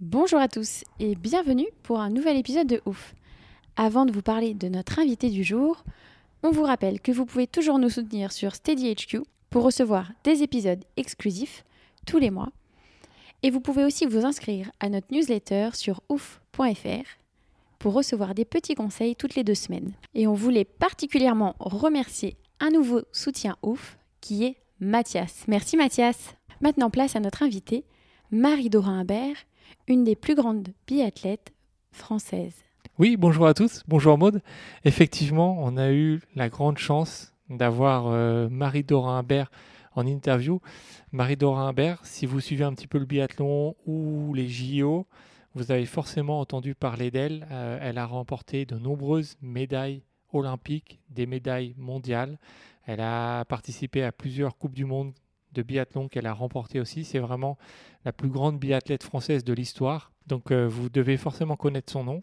Bonjour à tous et bienvenue pour un nouvel épisode de Ouf. Avant de vous parler de notre invité du jour, on vous rappelle que vous pouvez toujours nous soutenir sur SteadyHQ pour recevoir des épisodes exclusifs tous les mois. Et vous pouvez aussi vous inscrire à notre newsletter sur ouf.fr pour recevoir des petits conseils toutes les deux semaines. Et on voulait particulièrement remercier un nouveau soutien ouf qui est Mathias. Merci Mathias. Maintenant place à notre invité, Marie-Dora Imbert, une des plus grandes biathlètes françaises. Oui, bonjour à tous, bonjour Maude. Effectivement, on a eu la grande chance d'avoir euh, Marie-Dora Imbert en interview. Marie-Dora Imbert, si vous suivez un petit peu le biathlon ou les JO, vous avez forcément entendu parler d'elle. Euh, elle a remporté de nombreuses médailles olympiques, des médailles mondiales. Elle a participé à plusieurs Coupes du Monde de biathlon qu'elle a remporté aussi. C'est vraiment la plus grande biathlète française de l'histoire. Donc euh, vous devez forcément connaître son nom.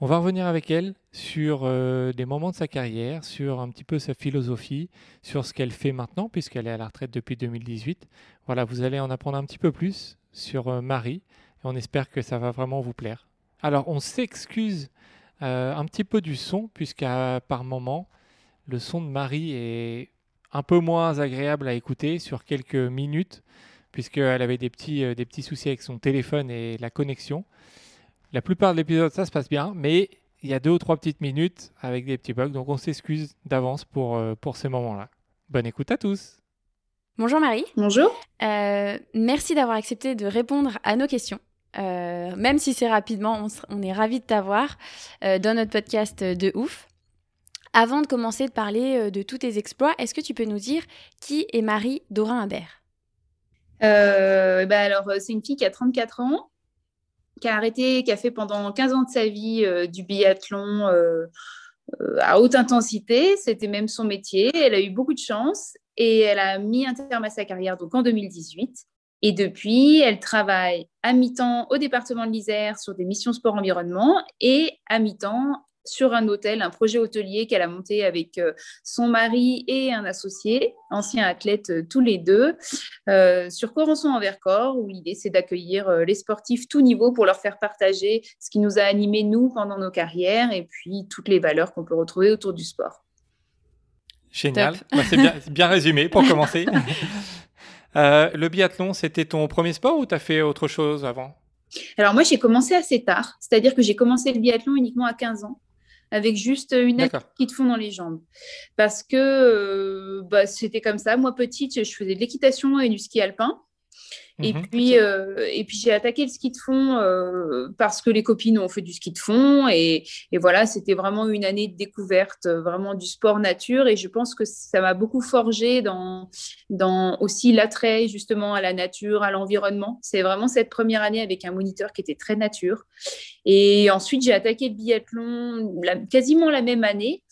On va revenir avec elle sur euh, des moments de sa carrière, sur un petit peu sa philosophie, sur ce qu'elle fait maintenant, puisqu'elle est à la retraite depuis 2018. Voilà, vous allez en apprendre un petit peu plus sur euh, Marie, et on espère que ça va vraiment vous plaire. Alors, on s'excuse un petit peu du son, puisqu'à par moment, le son de Marie est un peu moins agréable à écouter sur quelques minutes, puisqu'elle avait des petits, euh, des petits soucis avec son téléphone et la connexion. La plupart de l'épisode, ça se passe bien, mais il y a deux ou trois petites minutes avec des petits bugs, donc on s'excuse d'avance pour, euh, pour ces moments-là. Bonne écoute à tous. Bonjour Marie. Bonjour. Euh, merci d'avoir accepté de répondre à nos questions. même si c'est rapidement, on, on est ravis de t'avoir dans notre podcast de ouf. Avant de commencer de parler euh, de tous tes exploits, est-ce que tu peux nous dire qui est Marie Dorin Imbert? Euh, bah alors, euh, c'est une fille qui a 34 ans, qui a arrêté, qui a fait pendant 15 ans de sa vie du biathlon à haute intensité. C'était même son métier. Elle a eu beaucoup de chance et elle a mis un terme à sa carrière donc en 2018. Et depuis, elle travaille à mi-temps au département de l'Isère sur des missions sport-environnement et à mi-temps sur un hôtel, un projet hôtelier qu'elle a monté avec euh, son mari et un associé, ancien athlète euh, tous les deux, euh, sur Corançon en Vercors, où l'idée c'est d'accueillir les sportifs tout niveau pour leur faire partager ce qui nous a animés nous pendant nos carrières et puis toutes les valeurs qu'on peut retrouver autour du sport. Génial, bah, c'est bien, bien, résumé pour commencer. le biathlon, c'était ton premier sport ou tu as fait autre chose avant? Alors moi, j'ai commencé assez tard, c'est-à-dire que j'ai commencé le biathlon uniquement à 15 ans avec juste une aide qui te font dans les jambes. Parce que euh, bah, c'était comme ça. Moi, petite, je faisais de l'équitation et du ski alpin. Et mhm. puis, euh, et puis j'ai attaqué le ski de fond euh, parce que les copines ont fait du ski de fond. Et, et voilà, c'était vraiment une année de découverte, vraiment du sport nature. Et je pense que ça m'a beaucoup forgé dans, dans aussi l'attrait justement à la nature, à l'environnement. C'est vraiment cette première année avec un moniteur qui était très nature. Et ensuite, j'ai attaqué le biathlon quasiment la même année.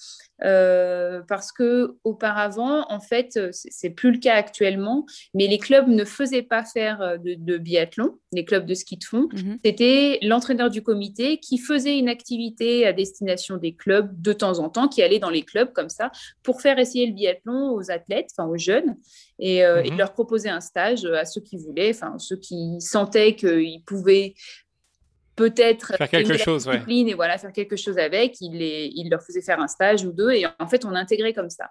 Euh, parce que auparavant, en fait, c'est plus le cas actuellement, mais les clubs ne faisaient pas faire euh, de, biathlon, les clubs de ski de fond. Mhm. C'était l'entraîneur du comité qui faisait une activité à destination des clubs de temps en temps, qui allait dans les clubs comme ça pour faire essayer le biathlon aux athlètes, enfin aux jeunes, et, euh, et mhm. leur proposer un stage à ceux qui voulaient, enfin ceux qui sentaient qu'ils pouvaient peut-être faire quelque chose, et voilà faire quelque chose avec. Il, les, il leur faisait faire un stage ou deux et en fait on intégrait comme ça.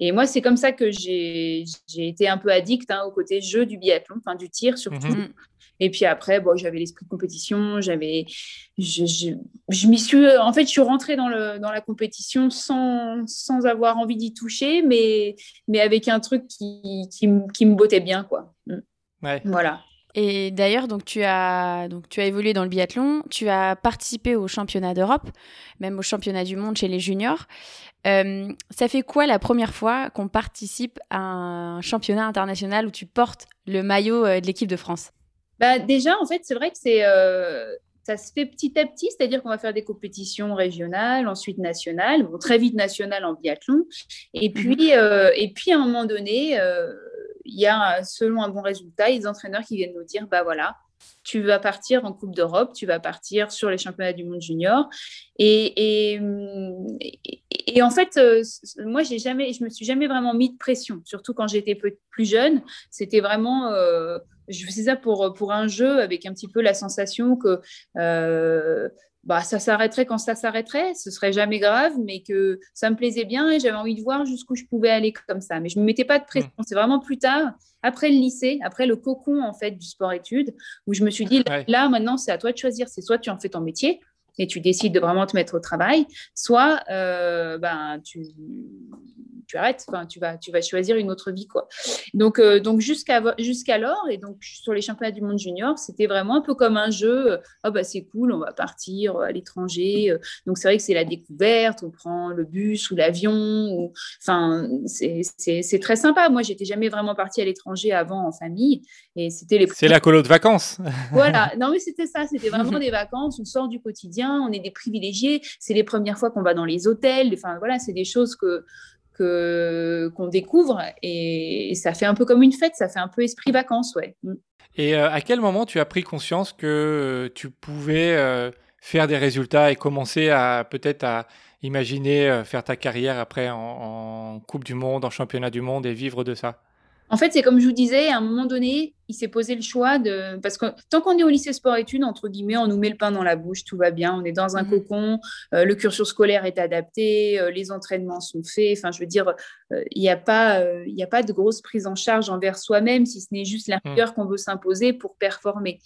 Et moi c'est comme ça que j'ai été un peu addict hein, au côté jeu du biathlon, enfin du tir surtout. Mhm. Et puis après, bon, j'avais l'esprit de compétition, j'avais, je, je, m'y suis, en fait, je suis rentrée dans, le, dans la compétition sans, sans avoir envie d'y toucher, mais, mais avec un truc qui, qui, qui me bottait bien, quoi. Mm. Ouais. Voilà. Et d'ailleurs, donc tu as donc tu as évolué dans le biathlon, tu as participé au championnat d'Europe, même au championnat du monde chez les juniors. Euh, ça fait quoi la première fois qu'on participe à un championnat international où tu portes le maillot euh, de l'équipe de France? Bah déjà, en fait, c'est vrai que c'est euh, ça se fait petit à petit, c'est-à-dire qu'on va faire des compétitions régionales, ensuite nationales, bon, très vite nationales en biathlon, et mhm. puis et puis à un moment donné il y a, selon un bon résultat, les entraîneurs qui viennent nous dire, bah voilà, tu vas partir en Coupe d'Europe, tu vas partir sur les championnats du monde junior. Et, en fait, euh, moi, j'ai jamais, je me suis jamais vraiment mis de pression, surtout quand j'étais plus jeune. C'était vraiment, euh, je faisais ça pour, pour un jeu avec un petit peu la sensation que euh, bah, ça s'arrêterait quand ça s'arrêterait, ce serait jamais grave, mais que ça me plaisait bien et j'avais envie de voir jusqu'où je pouvais aller comme ça. Mais je me mettais pas de pression. Mmh. C'est vraiment plus tard, après le lycée, après le cocon en fait du sport-études, où je me suis dit là maintenant c'est à toi de choisir. C'est soit tu en fais ton métier et tu décides de vraiment te mettre au travail, soit euh, ben tu tu arrêtes, enfin, tu, vas, tu vas choisir une autre vie. Quoi. Donc, euh, donc jusqu'à, jusqu'alors, et donc sur les championnats du monde junior, c'était vraiment un peu comme un jeu. Oh, bah, c'est cool, on va partir à l'étranger. Donc, c'est vrai que c'est la découverte, on prend le bus ou l'avion. Enfin, c'est, c'est, c'est très sympa. Moi, j'étais jamais vraiment partie à l'étranger avant en famille. Et c'était les... C'est la colo de vacances. voilà, non, mais c'était ça, c'était vraiment des vacances. On sort du quotidien, on est des privilégiés. C'est les premières fois qu'on va dans les hôtels. Enfin, voilà, c'est des choses que que qu'on découvre et, ça fait un peu comme une fête, ça fait un peu esprit vacances, ouais. Mm. Et euh, à quel moment tu as pris conscience que euh, tu pouvais euh, faire des résultats et commencer à peut-être à imaginer faire ta carrière après en Coupe du Monde, en Championnat du Monde et vivre de ça? En fait, c'est comme je vous disais, à un moment donné, il s'est posé le choix de. Parce que tant qu'on est au lycée sport-études, entre guillemets, on nous met le pain dans la bouche, tout va bien, on est dans un mhm. cocon, euh, le cursus scolaire est adapté, euh, les entraînements sont faits. Enfin, je veux dire, euh, il n'y a, pas, il a pas de grosse prise en charge envers soi-même, si ce n'est juste la mhm. rigueur qu'on veut s'imposer pour performer.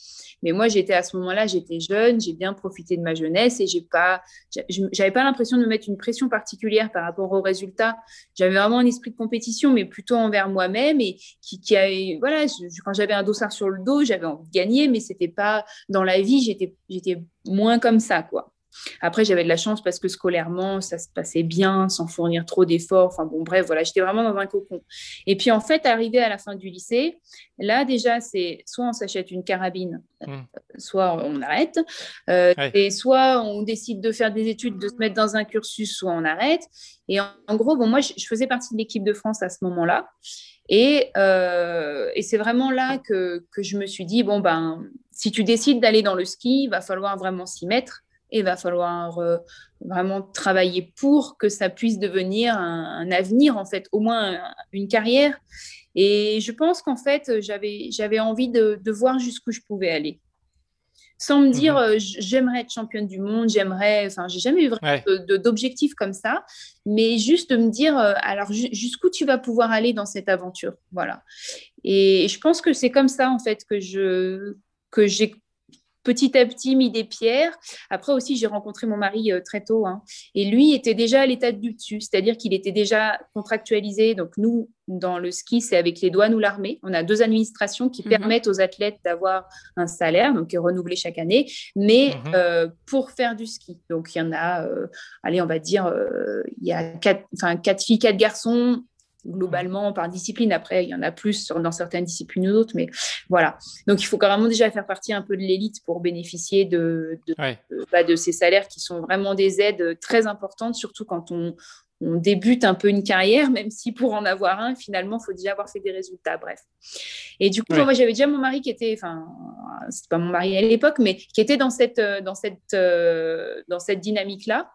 Mais moi, j'étais à ce moment-là, j'étais jeune, j'ai bien profité de ma jeunesse et j'ai pas, j'avais pas l'impression de me mettre une pression particulière par rapport aux résultats. J'avais vraiment un esprit de compétition, mais plutôt envers moi-même et qui, qui a, voilà, quand j'avais un dossard sur le dos, j'avais envie de gagner, mais c'était pas dans la vie, j'étais, j'étais moins comme ça, quoi. Après, j'avais de la chance parce que scolairement, ça se passait bien, sans fournir trop d'efforts. Enfin bon, bref, voilà, j'étais vraiment dans un cocon. Et puis en fait, arrivé à la fin du lycée, là déjà, c'est soit on s'achète une carabine, hmm. soit on arrête, euh, et soit on décide de faire des études, de se mettre dans un cursus, soit on arrête. Et en, gros, bon, moi, je, faisais partie de l'équipe de France à ce moment-là. Euh, et, c'est vraiment là que, je me suis dit, bon, ben, si tu décides d'aller dans le ski, il va falloir vraiment s'y mettre et il va falloir euh, vraiment travailler pour que ça puisse devenir un, avenir, en fait, au moins une carrière. Et je pense qu'en fait, j'avais envie de voir jusqu'où je pouvais aller sans me dire mhm. euh, j'aimerais être championne du monde, j'aimerais, enfin, j'ai jamais eu vraiment d'objectif comme ça, mais juste de me dire euh, alors jusqu'où tu vas pouvoir aller dans cette aventure, voilà. Et je pense que c'est comme ça en fait que je que j'ai petit à petit mis des pierres. Après aussi, j'ai rencontré mon mari euh, très tôt. Hein. et lui était déjà à l'état du dessus, c'est-à-dire qu'il était déjà contractualisé. Donc nous, dans le ski, c'est avec les douanes ou l'armée. On a deux administrations qui mhm. permettent aux athlètes d'avoir un salaire, donc renouvelé chaque année, mais mhm. euh, pour faire du ski. Donc il y en a, euh, allez, on va dire, il y a quatre filles, quatre garçons globalement par discipline. Après, il y en a plus dans certaines disciplines ou d'autres, mais voilà. Donc, il faut carrément déjà faire partie un peu de l'élite pour bénéficier de, de, bah, de, ces salaires qui sont vraiment des aides très importantes, surtout quand on, on débute un peu une carrière, même si pour en avoir un, finalement, il faut déjà avoir fait des résultats. Bref. Et du coup, moi, j'avais déjà mon mari qui était, enfin, c'était pas mon mari à l'époque, mais qui était dans cette, dans cette, euh, dans cette dynamique-là.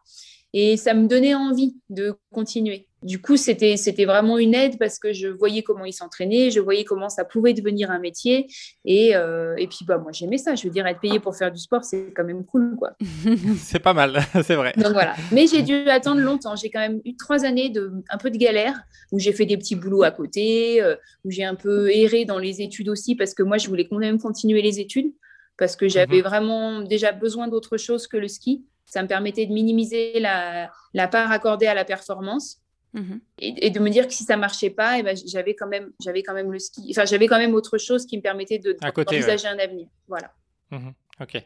Et ça me donnait envie de continuer. Du coup, c'était, c'était vraiment une aide parce que je voyais comment il s'entraînait, je voyais comment ça pouvait devenir un métier. Et, euh, et puis, bah, moi, j'aimais ça. Je veux dire, être payé pour faire du sport, c'est quand même cool, quoi. c'est pas mal, c'est vrai. Donc voilà. Mais j'ai dû attendre longtemps. J'ai quand même eu trois années de un peu de galère où j'ai fait des petits boulots à côté, euh, où j'ai un peu erré dans les études aussi parce que moi, je voulais quand même continuer les études parce que j'avais mhm. vraiment déjà besoin d'autre chose que le ski. Ça me permettait de minimiser la, la part accordée à la performance. Mhm. Et, de me dire que si ça marchait pas, et eh ben, j'avais quand même, j'avais quand même le ski. Enfin, j'avais quand même autre chose qui me permettait de d'envisager un avenir. Voilà. Mhm. Ok.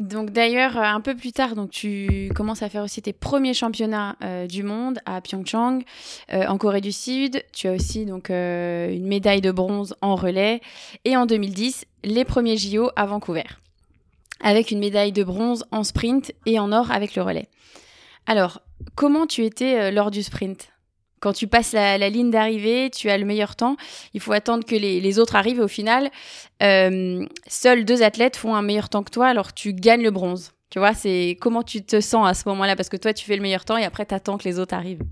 Donc d'ailleurs, euh, un peu plus tard, donc tu commences à faire aussi tes premiers championnats euh, du monde à Pyeongchang, euh, en Corée du Sud. Tu as aussi donc une médaille de bronze en relais et en 2010 les premiers JO à Vancouver avec une médaille de bronze en sprint et en or avec le relais. Alors, comment tu étais euh, lors du sprint? Quand tu passes la, ligne d'arrivée, tu as le meilleur temps. Il faut attendre que les, autres arrivent. Au final, euh, seuls deux athlètes font un meilleur temps que toi, alors tu gagnes le bronze. Tu vois, c'est comment tu te sens à ce moment-là? Parce que toi, tu fais le meilleur temps et après, tu attends que les autres arrivent.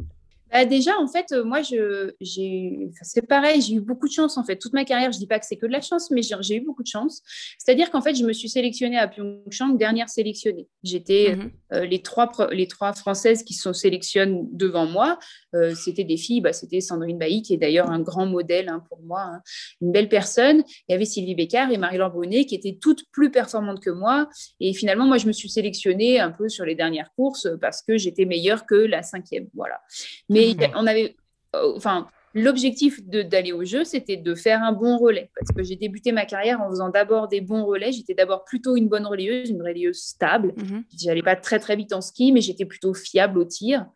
Bah, déjà, en fait, euh, moi, je, j'ai, c'est pareil, j'ai eu beaucoup de chance, en fait. Toute ma carrière, je dis pas que c'est que de la chance, mais j'ai, eu beaucoup de chance. C'est-à-dire qu'en fait, je me suis sélectionnée à Pyeongchang, dernière sélectionnée. J'étais mhm. euh, les, trois, les trois Françaises qui sont sélectionnées devant moi. Euh, c'était des filles, bah, c'était Sandrine Bailly, qui est d'ailleurs un grand modèle hein, pour moi, hein. une belle personne. Il y avait Sylvie Bécard et Marie-Laure Brunet, qui étaient toutes plus performantes que moi. Et finalement, moi, je me suis sélectionnée un peu sur les dernières courses parce que j'étais meilleure que la cinquième. Voilà. Mais on avait, euh, enfin, L'objectif d'aller au jeu, c'était de faire un bon relais. Parce que j'ai débuté ma carrière en faisant d'abord des bons relais. J'étais d'abord plutôt une bonne relayeuse, une relayeuse stable. Mhm. Je n'allais pas très, très vite en ski, mais j'étais plutôt fiable au tir.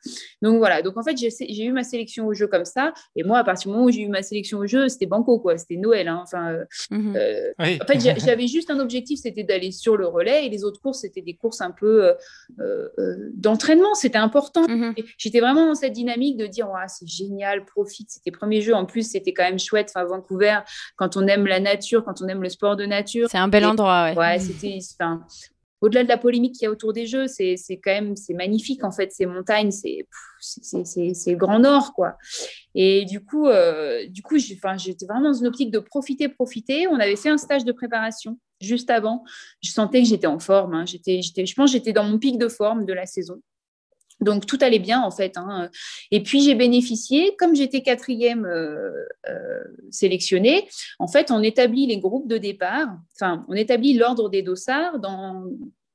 Donc voilà. Donc en fait, j'ai eu ma sélection au jeu comme ça. Et moi, à partir du moment où j'ai eu ma sélection au jeu, c'était banco, quoi. C'était Noël. Hein. Enfin, euh, mhm. euh, En fait, j'avais juste un objectif, c'était d'aller sur le relais. Et les autres courses, c'était des courses un peu euh, d'entraînement. C'était important. Mhm. J'étais vraiment dans cette dynamique de dire, c'est génial, profite. C'était premiers jeux. En plus, c'était quand même chouette. Enfin, Vancouver, quand on aime la nature, quand on aime le sport de nature. C'est un bel endroit, ouais. Ouais, c'était. Enfin, au-delà de la polémique qu'il y a autour des jeux, c'est quand même c'est magnifique en fait ces montagnes, c'est c'est le grand nord quoi. Et du coup, euh, du coup, j'étais vraiment dans une optique de profiter, profiter. On avait fait un stage de préparation juste avant. Je sentais que j'étais en forme. Hein. J'étais, je pense, j'étais dans mon pic de forme de la saison. Donc tout allait bien en fait. Hein. Et puis j'ai bénéficié, comme j'étais quatrième euh, euh, sélectionnée, en fait on établit les groupes de départ, enfin on établit l'ordre des dossards. Dans,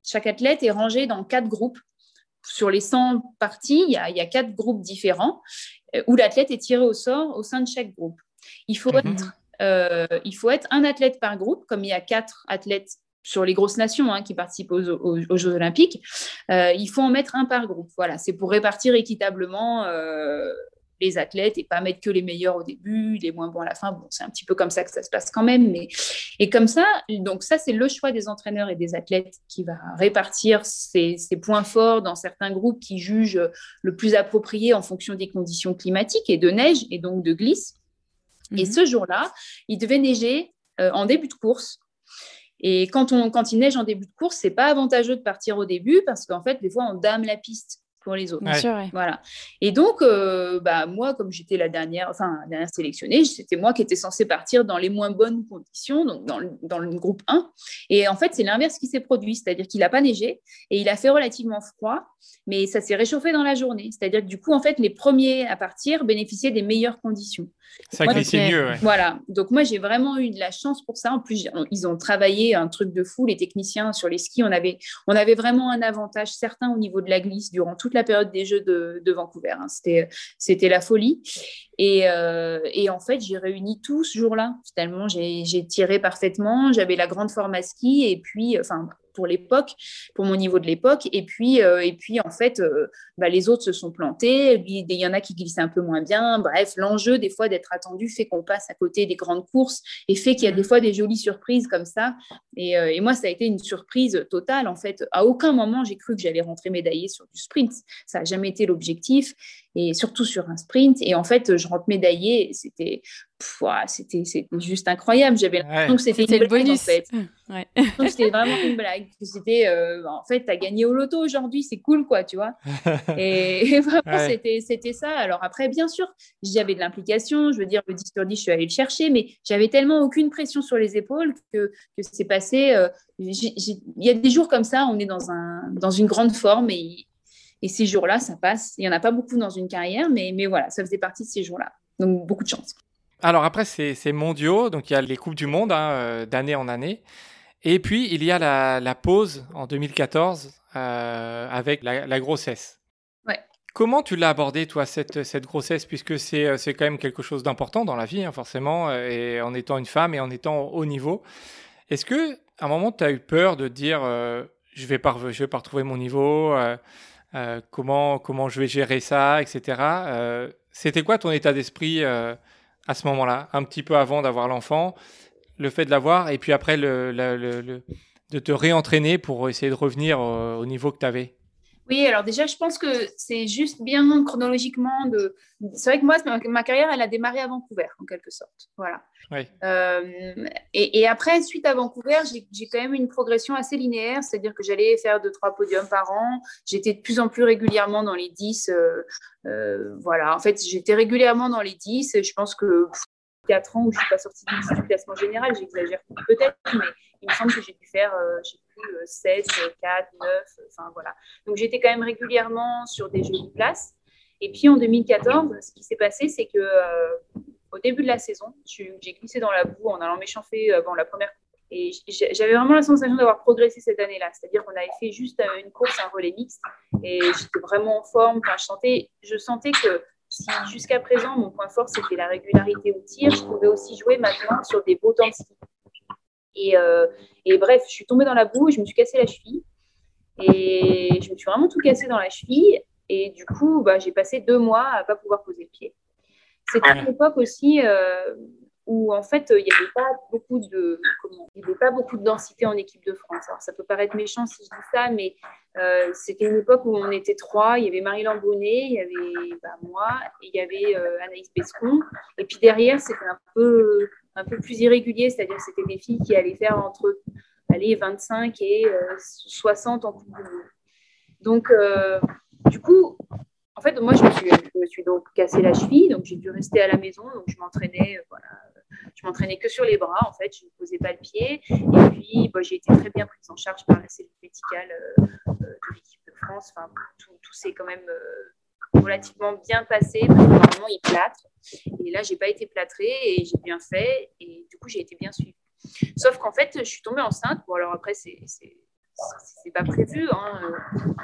chaque athlète est rangé dans quatre groupes. Sur les 100 parties, il y a, il y a quatre groupes différents euh, où l'athlète est tiré au sort au sein de chaque groupe. Il faut, mhm. être, il faut être un athlète par groupe, comme il y a quatre athlètes sur les grosses nations hein, qui participent aux, Jeux Olympiques, euh, il faut en mettre un par groupe. Voilà, c'est pour répartir équitablement euh, les athlètes et pas mettre que les meilleurs au début, les moins bons à la fin. Bon, c'est un petit peu comme ça que ça se passe quand même, mais et comme ça, donc ça c'est le choix des entraîneurs et des athlètes qui va répartir ces, points forts dans certains groupes qui jugent le plus approprié en fonction des conditions climatiques et de neige et donc de glisse. Et mhm. ce jour-là, il devait neiger euh, en début de course et quand, on, quand il neige en début de course, c'est pas avantageux de partir au début parce qu'en fait, des fois, on dame la piste pour les autres. Voilà. Et donc, euh, bah, moi, comme j'étais la dernière, enfin, la dernière sélectionnée, c'était moi qui étais censée partir dans les moins bonnes conditions, donc dans le, dans le groupe 1. Et en fait, c'est l'inverse qui s'est produit, c'est-à-dire qu'il n'a pas neigé et il a fait relativement froid, mais ça s'est réchauffé dans la journée. C'est-à-dire que du coup, en fait, les premiers à partir bénéficiaient des meilleures conditions. Ça glissait mieux. Voilà. Donc moi, j'ai vraiment eu de la chance pour ça. En plus, ils ont travaillé un truc de fou, les techniciens sur les skis. On avait, on avait vraiment un avantage certain au niveau de la glisse durant toute la période des Jeux de, Vancouver. Hein. C'était, c'était la folie. Et, euh, et, en fait, j'ai réuni tout ce jour-là. Finalement, j'ai, j'ai tiré parfaitement. J'avais la grande forme à ski et puis, enfin, pour l'époque, pour mon niveau de l'époque. Et puis, euh, et puis en fait, euh, bah, les autres se sont plantés. Il y en a qui glissaient un peu moins bien. Bref, l'enjeu des fois d'être attendu fait qu'on passe à côté des grandes courses et fait qu'il y a des fois des jolies surprises comme ça. Et, euh, et moi, ça a été une surprise totale. En fait, à aucun moment j'ai cru que j'allais rentrer médaillée sur du sprint. Ça n'a jamais été l'objectif et surtout sur un sprint. Et en fait, je rentre médaillée. C'était c'était juste incroyable. J'avais l'impression que c'était une blague, en fait. Ouais. c'était vraiment une blague. C'était, euh, en fait, tu as gagné au loto aujourd'hui, c'est cool, quoi, tu vois. Et, vraiment, c'était, c'était ça. Alors après, bien sûr, j'avais de l'implication. Je veux dire, le 10 sur 10, je suis allée le chercher, mais j'avais tellement aucune pression sur les épaules que, que c'est passé. Euh, il y a des jours comme ça, on est dans, un, dans une grande forme et, et ces jours-là, ça passe. Il n'y en a pas beaucoup dans une carrière, mais, mais voilà, ça faisait partie de ces jours-là. Donc, beaucoup de chance. Alors après, c'est mondiaux, donc il y a les Coupes du Monde hein, euh, d'année en année. Et puis, il y a la, pause en 2014 euh, avec la, grossesse. Ouais. Comment tu l'as abordé, toi, cette, cette grossesse, puisque euh, c'est quand même quelque chose d'important dans la vie, hein, forcément, et en étant une femme et en étant au haut niveau. Est-ce que, à un moment, tu as eu peur de dire je vais pas, je vais pas retrouver mon niveau, comment, comment je vais gérer ça, etc. C'était quoi ton état d'esprit à ce moment-là, un petit peu avant d'avoir l'enfant, le fait de l'avoir, et puis après le, de te réentraîner pour essayer de revenir au, niveau que tu avais Oui, alors déjà, je pense que c'est juste bien chronologiquement de. C'est vrai que moi, ma, carrière, elle a démarré à Vancouver, en quelque sorte. Voilà. Euh, et, après, suite à Vancouver, j'ai quand même une progression assez linéaire, c'est-à-dire que j'allais faire deux, trois podiums par an. J'étais de plus en plus régulièrement dans les 10. Euh, euh, voilà, en fait, j'étais régulièrement dans les 10. Je pense que 4 ans où je ne suis pas sortie du classement général, j'exagère peut-être, mais il me semble que j'ai dû faire, 16, 4, 9, enfin voilà. Donc j'étais quand même régulièrement sur des jeux de place. Et puis en 2014, ce qui s'est passé, c'est que euh, au début de la saison, j'ai glissé dans la boue en allant m'échauffer avant la première et j'avais vraiment la sensation d'avoir progressé cette année-là. C'est-à-dire qu'on avait fait juste euh, une course, un relais mixte, et j'étais vraiment en forme. Enfin, je, sentais, je sentais que si jusqu'à présent, mon point fort, c'était la régularité au tir, je pouvais aussi jouer maintenant sur des beaux temps de ski. Et, euh, et, bref, je suis tombée dans la boue, je me suis cassé la cheville. Et je me suis vraiment tout cassé dans la cheville. Et du coup, bah, j'ai passé deux mois à ne pas pouvoir poser le pied. C'était une époque aussi euh, où, en fait, il n'y avait pas beaucoup de, avait pas beaucoup de densité en équipe de France. Alors, ça peut paraître méchant si je dis ça, mais euh, c'était une époque où on était trois. Il y avait Marie-Laure Bonnet, il y avait bah, moi, et il y avait Anaïs Bescon. Et puis derrière, c'était un peu un peu plus irrégulier, c'est-à-dire que c'était des filles qui allaient faire entre allez, 25 et 60 euh, en Coupe du Monde. Donc, euh, du coup, en fait, moi, je me, suis, donc cassé la cheville, donc j'ai dû rester à la maison, donc je m'entraînais, euh, voilà, je m'entraînais que sur les bras, en fait, je ne posais pas le pied, et puis bah, j'ai été très bien prise en charge par la cellule médicale de l'équipe de France, enfin, tout, tout s'est quand même relativement bien passé, parce que normalement, il plâtre. Et là, j'ai pas été plâtrée et j'ai bien fait. Et du coup, j'ai été bien suivie. Sauf qu'en fait, je suis tombée enceinte. Bon, alors après, c'est pas prévu. Hein.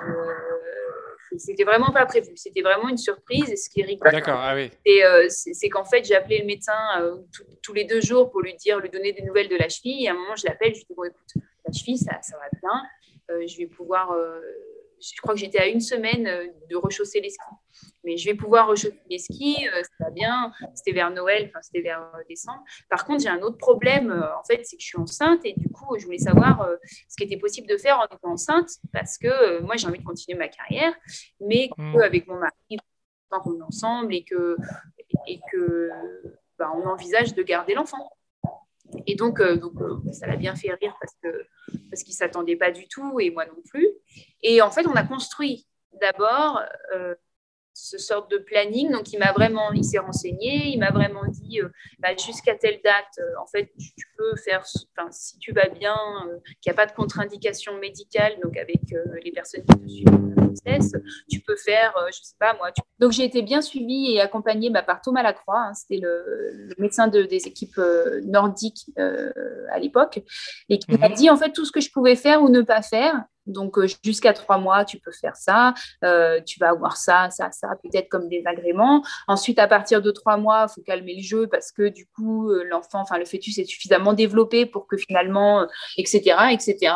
Euh, c'était vraiment pas prévu. C'était vraiment une surprise. Et ce qui est rigolo, ah oui. Euh, c'est qu'en fait, j'ai appelé le médecin euh, tous les deux jours pour lui dire, lui donner des nouvelles de la cheville. Et à un moment, je l'appelle, je lui dis bon, écoute, la cheville, ça, ça va bien. je vais pouvoir je crois que j'étais à une semaine euh, de rechausser les skis. Mais je vais pouvoir rechausser les skis, euh, ça va bien. C'était vers Noël, enfin c'était vers euh, décembre. Par contre, j'ai un autre problème, en fait, c'est que je suis enceinte et du coup, je voulais savoir ce qui était possible de faire en étant enceinte parce que moi, j'ai envie de continuer ma carrière, mais mmh. avec mon mari, on est ensemble et que, et que bah, on envisage de garder l'enfant. Et donc, euh, donc euh, ça l'a bien fait rire parce que parce qu'il s'attendait pas du tout et moi non plus. Et en fait, on a construit d'abord euh, ce sorte de planning. Donc, il m'a vraiment, il s'est renseigné, il m'a vraiment dit, euh, bah, jusqu'à telle date, euh, en fait, tu, peux faire, si tu vas bien, euh, qu'il n'y a pas de contre-indication médicale, donc avec les personnes qui te suivent grossesse, tu peux faire, je ne sais pas moi. Donc, j'ai été bien suivie et accompagnée bah, par Thomas Lacroix, hein, c'était le, médecin de, des équipes nordiques à l'époque, et qui m'a mhm. dit, en fait, tout ce que je pouvais faire ou ne pas faire, donc, euh, jusqu'à trois mois, tu peux faire ça. Euh, tu vas avoir ça, ça, ça, peut-être comme des agréments. Ensuite, à partir de trois mois, il faut calmer le jeu parce que du coup, euh, l'enfant, enfin, le fœtus est suffisamment développé pour que finalement, etc., etc.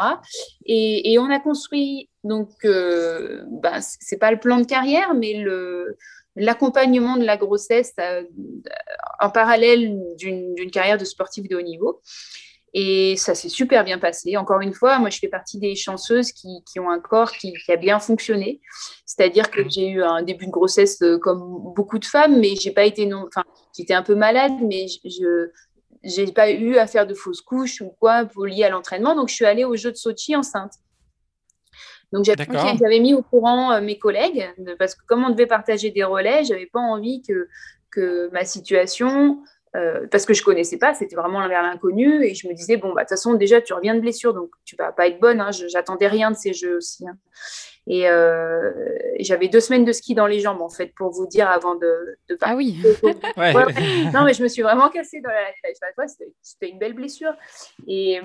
Et, on a construit, donc, bah, c'est pas le plan de carrière, mais l'accompagnement de la grossesse en parallèle d'une carrière de sportif de haut niveau. Et ça s'est super bien passé. Encore une fois, moi, je fais partie des chanceuses qui, qui ont un corps qui, qui a bien fonctionné. C'est-à-dire que j'ai eu un début de grossesse euh, comme beaucoup de femmes, mais j'ai pas été non. Enfin, j'étais un peu malade, mais je n'ai pas eu à faire de fausses couches ou quoi pour lier à l'entraînement. Donc, je suis allée au jeu de Sochi enceinte. Donc, j'avais mis au courant euh, mes collègues parce que comme on devait partager des relais, j'avais pas envie que, que ma situation euh, parce que je connaissais pas, c'était vraiment vers l'inconnu et je me disais bon bah de toute façon déjà tu reviens de blessure donc tu vas pas être bonne, hein, j'attendais rien de ces jeux aussi. Hein. Euh, et, j'avais deux semaines de ski dans les jambes, en fait, pour vous dire, avant de, de Ah oui Non, mais je me suis vraiment cassée dans la... C'était une belle blessure. Et,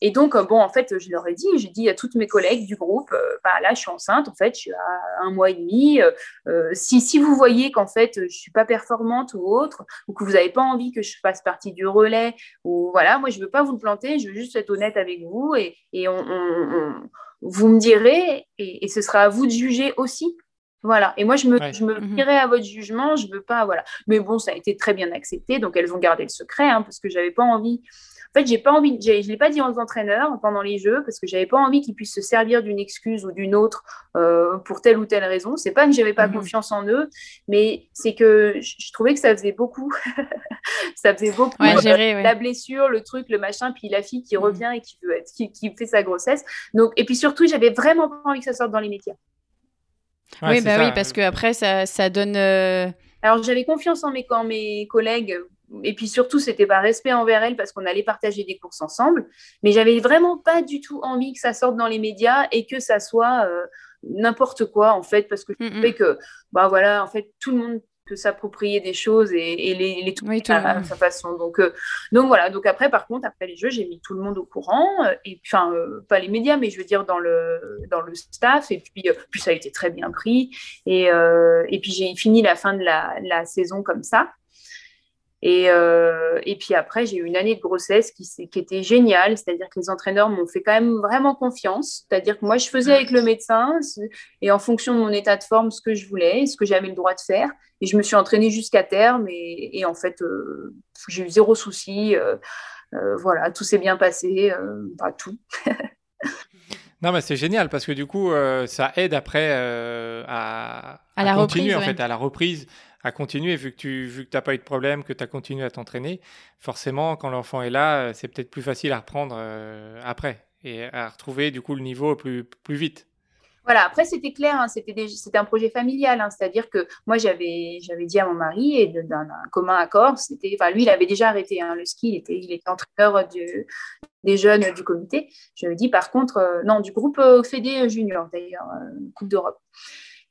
et, donc, bon, en fait, je leur ai dit, j'ai dit à toutes mes collègues du groupe, euh, bah, là, je suis enceinte, en fait, je suis à un mois et demi. Euh, si, si vous voyez qu'en fait, je suis pas performante ou autre, ou que vous n'avez pas envie que je fasse partie du relais, ou voilà, moi, je veux pas vous le planter, je veux juste être honnête avec vous et, et on, on vous me direz et, ce sera à vous de juger aussi. Voilà. Et moi, je me, je me mhm. à votre jugement. Je veux pas, voilà. Mais bon, ça a été très bien accepté. Donc, elles ont gardé le secret hein, parce que j'avais pas envie. Fait, j'ai pas envie, je l'ai pas dit aux entraîneurs pendant les jeux parce que j'avais pas envie qu'ils puissent se servir d'une excuse ou d'une autre euh, pour telle ou telle raison. C'est pas que j'avais pas mhm. confiance en eux, mais c'est que je, trouvais que ça faisait beaucoup. ça faisait beaucoup. La blessure, le truc, le machin, puis la fille qui mhm. revient et qui veut être, qui, qui fait sa grossesse. Donc, et puis surtout, j'avais vraiment pas envie que ça sorte dans les médias oui, bah oui, parce que après ça, ça donne. Euh, Alors j'avais confiance en mes, en mes collègues, et puis surtout c'était par respect envers elles parce qu'on allait partager des courses ensemble, mais j'avais vraiment pas du tout envie que ça sorte dans les médias et que ça soit euh, n'importe quoi en fait, parce que je trouvais que bah voilà, en fait tout le monde s'approprier des choses et, les, les tout à, sa façon. Donc, euh, donc voilà. Donc après, par contre, après les jeux, j'ai mis tout le monde au courant. Euh, et enfin, euh, pas les médias, mais je veux dire dans le dans le staff. Et puis, puis ça a été très bien pris. Et, et puis j'ai fini la fin de la, la saison comme ça. Et, euh, et, puis après, j'ai eu une année de grossesse qui, qui était géniale, c'est-à-dire que les entraîneurs m'ont fait quand même vraiment confiance, c'est-à-dire que moi, je faisais avec le médecin et en fonction de mon état de forme ce que je voulais, ce que j'avais le droit de faire. Et je me suis entraînée jusqu'à terme et, et en fait, euh, j'ai eu zéro souci. Euh, euh voilà, tout s'est bien passé, euh, pas tout. Non, mais c'est génial parce que du coup, euh, ça aide après euh, à, à, la continuer reprise, en fait, à la reprise à continuer, vu que tu vu que n'as pas eu de problème, que tu as continué à t'entraîner, forcément, quand l'enfant est là, euh, c'est peut-être plus facile à reprendre euh, après et à retrouver du coup le niveau plus, plus vite. Voilà, après c'était clair, hein, c'était un projet familial, hein, c'est-à-dire que moi j'avais dit à mon mari et d'un commun accord, c'était, enfin lui il avait déjà arrêté hein, le ski, il était, il était entraîneur des jeunes du comité. Je lui ai dit par contre, euh, non, du groupe Fédé Junior d'ailleurs, Coupe d'Europe.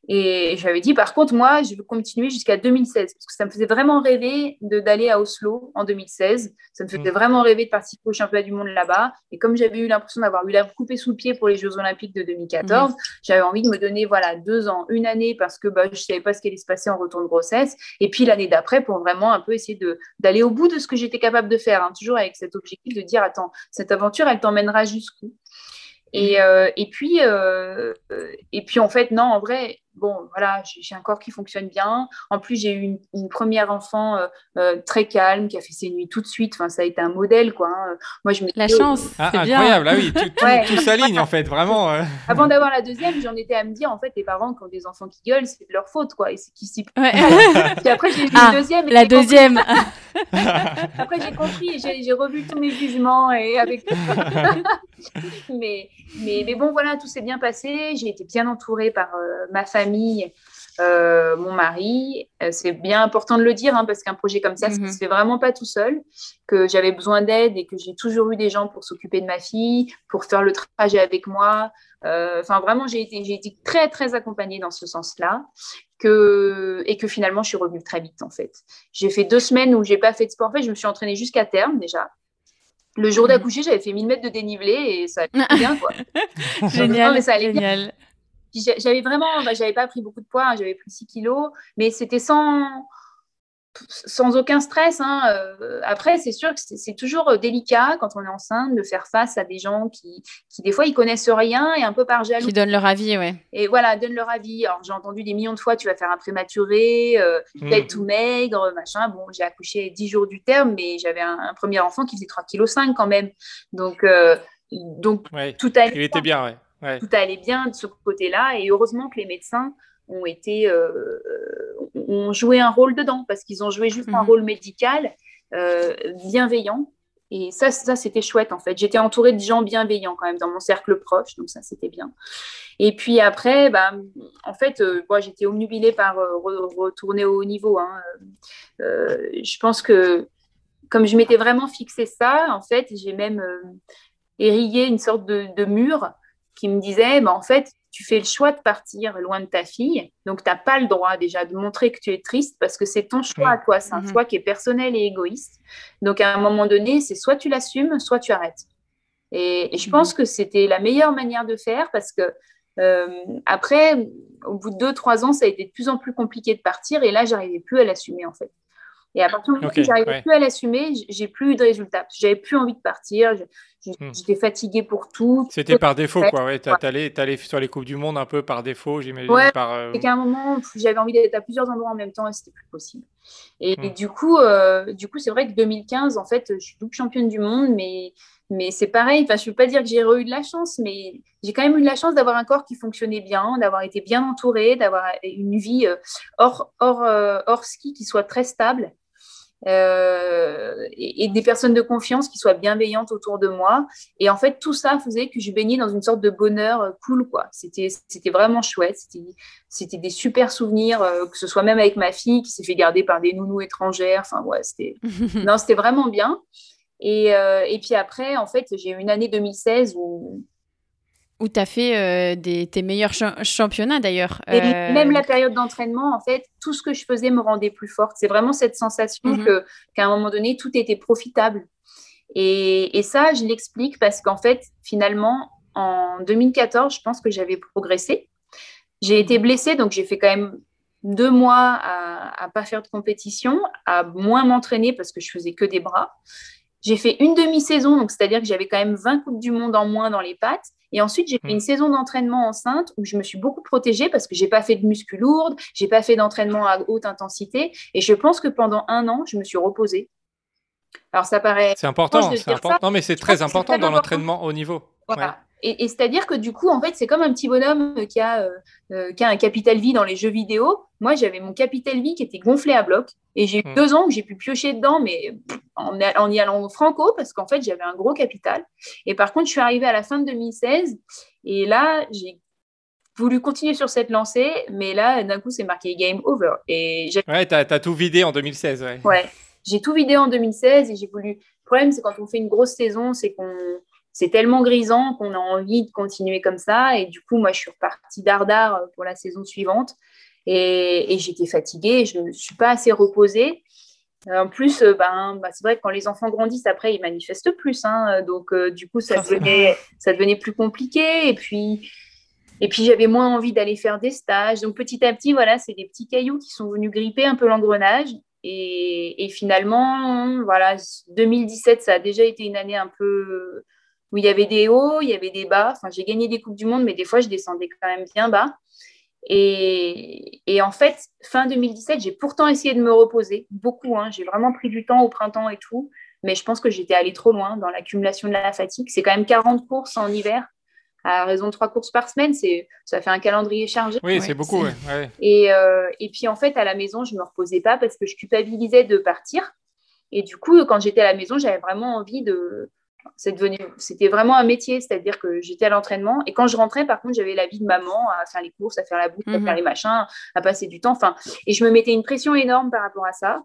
Et j'avais dit, par contre, moi, je veux continuer jusqu'à 2016, parce que ça me faisait vraiment rêver d'aller à Oslo en 2016. Ça me faisait mm. vraiment rêver de participer au championnat du monde là-bas. Et comme j'avais eu l'impression d'avoir eu la coupée sous le pied pour les Jeux Olympiques de 2014, mm. j'avais envie de me donner voilà, deux ans, une année, parce que bah, je ne savais pas ce qui allait se passer en retour de grossesse. Et puis l'année d'après, pour vraiment un peu essayer d'aller au bout de ce que j'étais capable de faire, hein, toujours avec cet objectif de dire, attends, cette aventure, elle t'emmènera jusqu'où? Et, euh, et, puis, euh, et puis, en fait, non, en vrai, bon, voilà, j'ai un corps qui fonctionne bien. En plus, j'ai eu une, première enfant euh, euh, très calme qui a fait ses nuits tout de suite. Enfin, ça a été un modèle, quoi. Hein. Moi, je La chance, ah, incroyable, ah oui, tout, tout, s'aligne en fait, vraiment. Euh. Avant d'avoir la deuxième, j'en étais à me dire, en fait, les parents qui ont des enfants qui gueulent, c'est de leur faute, quoi. Et c'est qui s'y. Ouais. Puis après, j'ai eu ah, une deuxième. la deuxième. après, j'ai compris et j'ai revu tous mes jugements et avec. mais, mais, mais bon, voilà, tout s'est bien passé. J'ai été bien entourée par ma famille euh, mon mari. Euh, c'est bien important de le dire hein, parce qu'un projet comme ça, ça ne mhm. se fait vraiment pas tout seul. Que j'avais besoin d'aide et que j'ai toujours eu des gens pour s'occuper de ma fille, pour faire le trajet avec moi. Euh, enfin, vraiment, j'ai été, très, très accompagnée dans ce sens-là. Que, et que finalement, je suis revenue très vite en fait. J'ai fait deux semaines où j'ai pas fait de sport. En fait, je me suis entraînée jusqu'à terme déjà. Le jour mhm. d'accoucher, j'avais fait 1000 mètres de dénivelé et ça allait bien quoi. génial, mais ça allait génial. Bien. J'avais vraiment, bah, j'avais pas pris beaucoup de poids, hein, j'avais pris 6 kilos, mais c'était sans, sans aucun stress. Hein. Euh, après, c'est sûr que c'est toujours euh, délicat quand on est enceinte de faire face à des gens qui, qui, des fois, ils connaissent rien et un peu par jalousie. Qui donnent leur avis, ouais. Et voilà, donnent leur avis. Alors, j'ai entendu des millions de fois, tu vas faire un prématuré, euh, mmh. tout maigre, machin. Bon, j'ai accouché 10 jours du terme, mais j'avais un, premier enfant qui faisait 3,5 kg quand même. Donc, euh, donc tout a Il était bien, ouais. Tout allait bien de ce côté-là. Et heureusement que les médecins ont été euh, ont joué un rôle dedans parce qu'ils ont joué juste un mhm. rôle médical euh, bienveillant. Et ça, ça c'était chouette en fait. J'étais entourée de gens bienveillants quand même dans mon cercle proche, donc ça c'était bien. Et puis après, bah, en fait, euh, moi j'étais omnubilée par retourner au haut niveau. Hein. je pense que comme je m'étais vraiment fixé ça, en fait, j'ai même érigé une sorte de, de mur qui me disait, bah, en fait, tu fais le choix de partir loin de ta fille, donc tu n'as pas le droit déjà de montrer que tu es triste parce que c'est ton choix à toi, c'est un mhm. choix qui est personnel et égoïste. Donc à un moment donné, c'est soit tu l'assumes, soit tu arrêtes. Et, je mhm. pense que c'était la meilleure manière de faire parce que euh, après, au bout de deux, trois ans, ça a été de plus en plus compliqué de partir et là, j'arrivais plus à l'assumer en fait. Et à partir du moment où j'arrivais plus à l'assumer, j'ai plus eu de résultats. J'avais plus envie de partir. Hmm. J'étais fatiguée pour tout. C'était par défaut, quoi. Ouais, t'allais allé sur les Coupes du Monde un peu par défaut, j'imagine. Ouais, par, euh... qu'à un moment, j'avais envie d'être à plusieurs endroits en même temps et c'était plus possible. Et, mm. du coup, euh, du coup, c'est vrai que 2015, en fait, je suis double championne du monde, mais, mais c'est pareil. Enfin, je ne veux pas dire que j'ai eu de la chance, mais j'ai quand même eu de la chance d'avoir un corps qui fonctionnait bien, d'avoir été bien entourée, d'avoir une vie euh, hors, hors, hors ski qui soit très stable. Euh, et, des personnes de confiance qui soient bienveillantes autour de moi. Et en fait, tout ça faisait que je baignais dans une sorte de bonheur euh, cool, quoi. C'était, c'était vraiment chouette. C'était, c'était des super souvenirs, euh, que ce soit même avec ma fille qui s'est fait garder par des nounous étrangères. Enfin, ouais, c'était, non, c'était vraiment bien. Et, et puis après, en fait, j'ai eu une année 2016 où où tu as fait euh, des, tes meilleurs championnats d'ailleurs. Et euh, même la période d'entraînement, en fait, tout ce que je faisais me rendait plus forte. C'est vraiment cette sensation mhm. que, qu'à un moment donné, tout était profitable. Et, et ça, je l'explique parce qu'en fait, finalement, en 2014, je pense que j'avais progressé. J'ai été blessée, donc j'ai fait quand même deux mois à ne pas faire de compétition, à moins m'entraîner parce que je faisais que des bras. J'ai fait une demi-saison, donc c'est-à-dire que j'avais quand même 20 Coupes du Monde en moins dans les pattes. Et ensuite, j'ai fait une mm. saison d'entraînement enceinte où je me suis beaucoup protégée parce que j'ai pas fait de muscu lourde, j'ai pas fait d'entraînement à haute intensité. Et je pense que pendant un an, je me suis reposée. Alors ça paraît. C'est important, c'est important. non, mais c'est très important dans l'entraînement au niveau. Voilà. Et, c'est-à-dire que du coup, en fait, c'est comme un petit bonhomme qui a, euh, euh, qui a un capital vie dans les jeux vidéo. Moi, j'avais mon capital vie qui était gonflé à bloc. Et j'ai eu hmm. deux ans que j'ai pu piocher dedans, mais en, en y allant franco, parce qu'en fait, j'avais un gros capital. Et par contre, je suis arrivée à la fin de 2016. Et là, j'ai voulu continuer sur cette lancée. Mais là, d'un coup, c'est marqué Game Over. Et ouais, tu as, tout vidé en 2016. Ouais, ouais j'ai tout vidé en 2016 et j'ai voulu. Le problème, c'est quand on fait une grosse saison, c'est qu'on c'est tellement grisant qu'on a envie de continuer comme ça. Et du coup, moi, je suis repartie dardard pour la saison suivante. Et, j'étais fatiguée, je ne suis pas assez reposée. En plus, euh, ben, ben, c'est vrai que quand les enfants grandissent, après, ils manifestent plus. Hein. donc, euh, du coup, ça devenait, ça devenait plus compliqué. Et puis, et puis j'avais moins envie d'aller faire des stages. Donc, petit à petit, voilà, c'est des petits cailloux qui sont venus gripper un peu l'engrenage. Et, et, finalement, voilà, 2017, ça a déjà été une année un peu où il y avait des hauts, il y avait des bas. Enfin, j'ai gagné des Coupes du Monde, mais des fois, je descendais quand même bien bas. Et, et en fait, fin 2017, j'ai pourtant essayé de me reposer, beaucoup. Hein. J'ai vraiment pris du temps au printemps et tout, mais je pense que j'étais allée trop loin dans l'accumulation de la fatigue. C'est quand même 40 courses en hiver, à raison de 3 courses par semaine. Ça fait un calendrier chargé. Oui, c'est beaucoup. Et, euh, et puis, en fait, à la maison, je ne me reposais pas parce que je culpabilisais de partir. Et du coup, quand j'étais à la maison, j'avais vraiment envie de, c'était vraiment un métier, c'est-à-dire que j'étais à l'entraînement et quand je rentrais, par contre, j'avais la vie de maman à faire les courses, à faire la bouffe, à faire mhm. les machins, à passer du temps. Enfin, et je me mettais une pression énorme par rapport à ça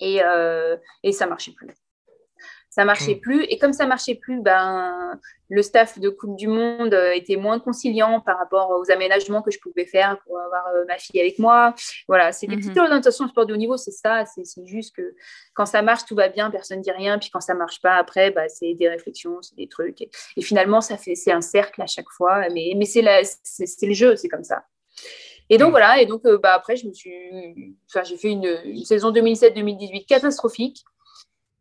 et, euh, et ça marchait plus ça marchait mm. plus. Et comme ça marchait plus, ben, le staff de Coupe du Monde euh, était moins conciliant par rapport aux aménagements que je pouvais faire pour avoir euh, ma fille avec moi. Voilà, c'est des petites mm-hmm. orientations sport de haut niveau, c'est ça. C'est juste que quand ça marche, tout va bien, personne ne dit rien. Puis quand ça marche pas, après, bah, c'est des réflexions, c'est des trucs. Et, finalement, ça fait, c'est un cercle à chaque fois. Mais, mais c'est le jeu, c'est comme ça. Et donc mm. voilà, et donc euh, bah, après, je me suis, enfin, j'ai fait une, une saison 2007-2018 catastrophique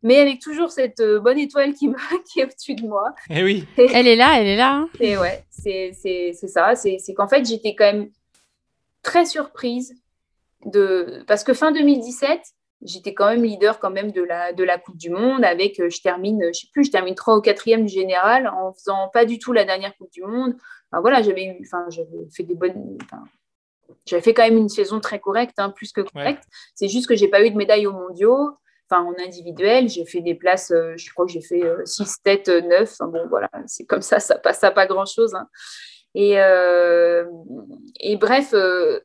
mais avec toujours cette euh, bonne étoile qui, qui est au-dessus de moi. Et eh oui. elle est là, elle est là. Hein. Et ouais, c'est ça. C'est qu'en fait, j'étais quand même très surprise de. Parce que fin 2017, j'étais quand même leader quand même de la, de la Coupe du Monde avec, euh, je termine, je sais plus, je termine 3 ou 4e du général en faisant pas du tout la dernière Coupe du Monde. Enfin, voilà, j'avais enfin, fait des bonnes. j'avais fait quand même une saison très correcte, hein, plus que correcte. C'est juste que j'ai pas eu de médaille aux mondiaux enfin en individuel, j'ai fait des places, euh, je crois que j'ai fait 6 têtes, 9. bon, voilà, c'est comme ça, ça passe à pas grand-chose. Hein. Et, euh, et, bref, euh,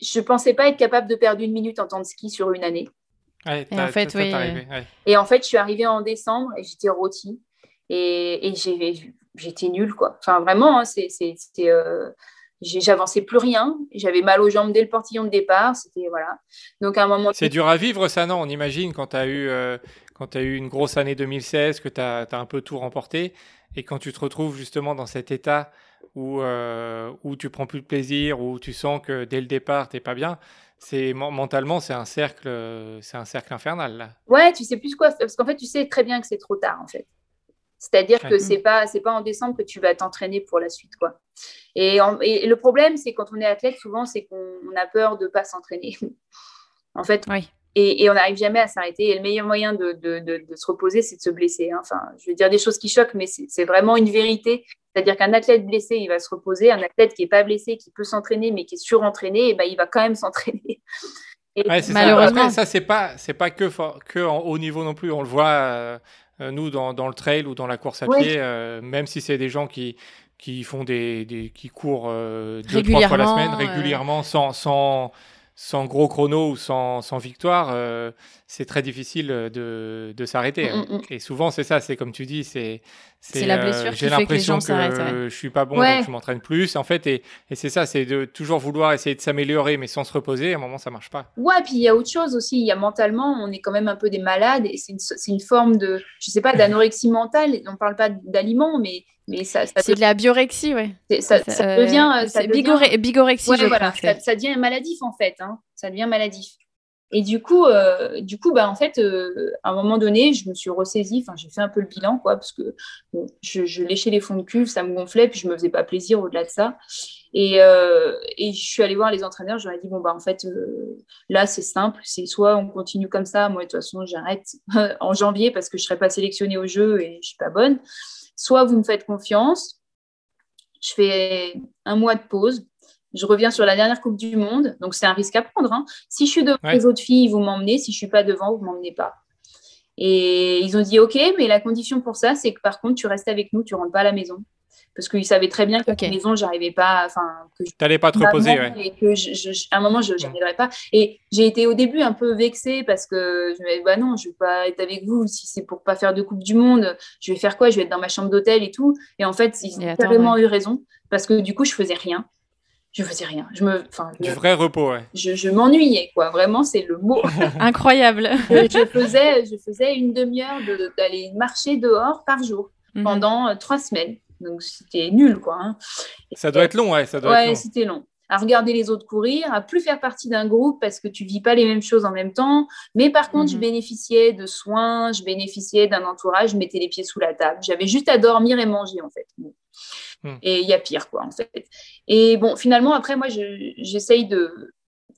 je ne pensais pas être capable de perdre une minute en temps de ski sur une année. et, en fait, oui. et en fait, je suis arrivée en décembre et j'étais rôtie. Et, et j'étais nulle, quoi. Enfin, vraiment, hein, c'était j'avançais plus rien, j'avais mal aux jambes dès le portillon de départ, c'était voilà. Donc à un moment C'est dur à vivre ça non, on imagine quand tu as eu euh, quand as eu une grosse année 2016 que tu as, un peu tout remporté et quand tu te retrouves justement dans cet état où euh, où tu prends plus de plaisir où tu sens que dès le départ tu pas bien, c'est mentalement c'est un cercle c'est un cercle infernal là. Ouais, tu sais plus quoi parce qu'en fait tu sais très bien que c'est trop tard en fait. C'est-à-dire que c'est pas c'est pas en décembre que tu vas t'entraîner pour la suite quoi. Et, le problème c'est quand on est athlète souvent c'est qu'on a peur de pas s'entraîner. en fait, Et, on n'arrive jamais à s'arrêter. Et le meilleur moyen de, se reposer, c'est de se blesser. Hein. Enfin, je vais dire des choses qui choquent, mais c'est vraiment une vérité. C'est-à-dire qu'un athlète blessé, il va se reposer. Un athlète qui n'est pas blessé, qui peut s'entraîner, mais qui est surentraîné, et eh ben, il va quand même s'entraîner. malheureusement, ça, c'est pas, c'est pas que, que en haut niveau non plus. On le voit, euh, nous, dans, le trail ou dans la course à pied, euh, même si c'est des gens qui, qui font des, qui courent euh, deux, trois fois la semaine régulièrement sans, sans, sans gros chrono ou sans, sans victoire, euh, c'est très difficile de, de s'arrêter. Mm, mm, mm. Et souvent, c'est ça, c'est comme tu dis, c'est. C'est la blessure euh, J'ai l'impression que, je suis pas bon, donc je m'entraîne plus. En fait, et, et c'est ça, c'est de toujours vouloir essayer de s'améliorer, mais sans se reposer. À un moment, ça marche pas. Ouais, puis il y a autre chose aussi. Il y a mentalement, on est quand même un peu des malades et c'est une, une, forme de, je sais pas, d'anorexie mentale. On parle pas d'aliments, mais mais ça, c'est de la biorexie, ouais. Ça, devient. Ça devient... bigorexie, je voilà, ça, devient maladif en fait. Hein. Ça devient maladif. Et du coup, euh, du coup, bah en fait, euh, à un moment donné, je me suis ressaisie. Enfin, j'ai fait un peu le bilan, quoi, parce que je, léchais les fonds de cuve, ça me gonflait, puis je me faisais pas plaisir au-delà de ça. Et, euh, et, je suis allée voir les entraîneurs. Je leur ai dit bon bah en fait, là c'est simple, c'est soit on continue comme ça. Moi de toute façon, j'arrête en janvier parce que je serai pas sélectionnée au jeu et je suis pas bonne soit vous me faites confiance, je fais un mois de pause, je reviens sur la dernière Coupe du Monde, donc c'est un risque à prendre. Hein. Si je suis devant les autres filles, vous m'emmenez, si je suis pas devant, vous m'emmenez pas. Et ils ont dit OK, mais la condition pour ça, c'est que par contre, tu restes avec nous, tu rentres pas à la maison parce qu'ils savaient très bien que la maison, j'arrivais pas, enfin, que je n'allais pas te reposer, ouais. Et que je, à un moment, je n'arriverais pas. Et j'ai été au début un peu vexée parce que je me disais, bah non, je vais pas être avec vous si c'est pour pas faire de Coupe du Monde. Je vais faire quoi? Je vais être dans ma chambre d'hôtel et tout. Et en fait, ils ont carrément eu raison parce que du coup, je faisais rien. Je faisais rien. Je me, du vrai repos, ouais. Je, je m'ennuyais, quoi. Vraiment, c'est le mot. Incroyable. je, faisais, je faisais une demi-heure d'aller marcher dehors par jour mhm. pendant euh, trois semaines. Donc c'était nul, quoi. Hein. Ça doit être long, ouais. Ça doit ouais, c'était long. À regarder les autres courir, à plus faire partie d'un groupe parce que tu vis pas les mêmes choses en même temps. Mais par contre, je mhm. bénéficiais de soins, je bénéficiais d'un entourage, je mettais les pieds sous la table. J'avais juste à dormir et manger, en fait. Hmm. Et il y a pire, quoi, en fait. Et bon, finalement, après, moi, j'essaye de,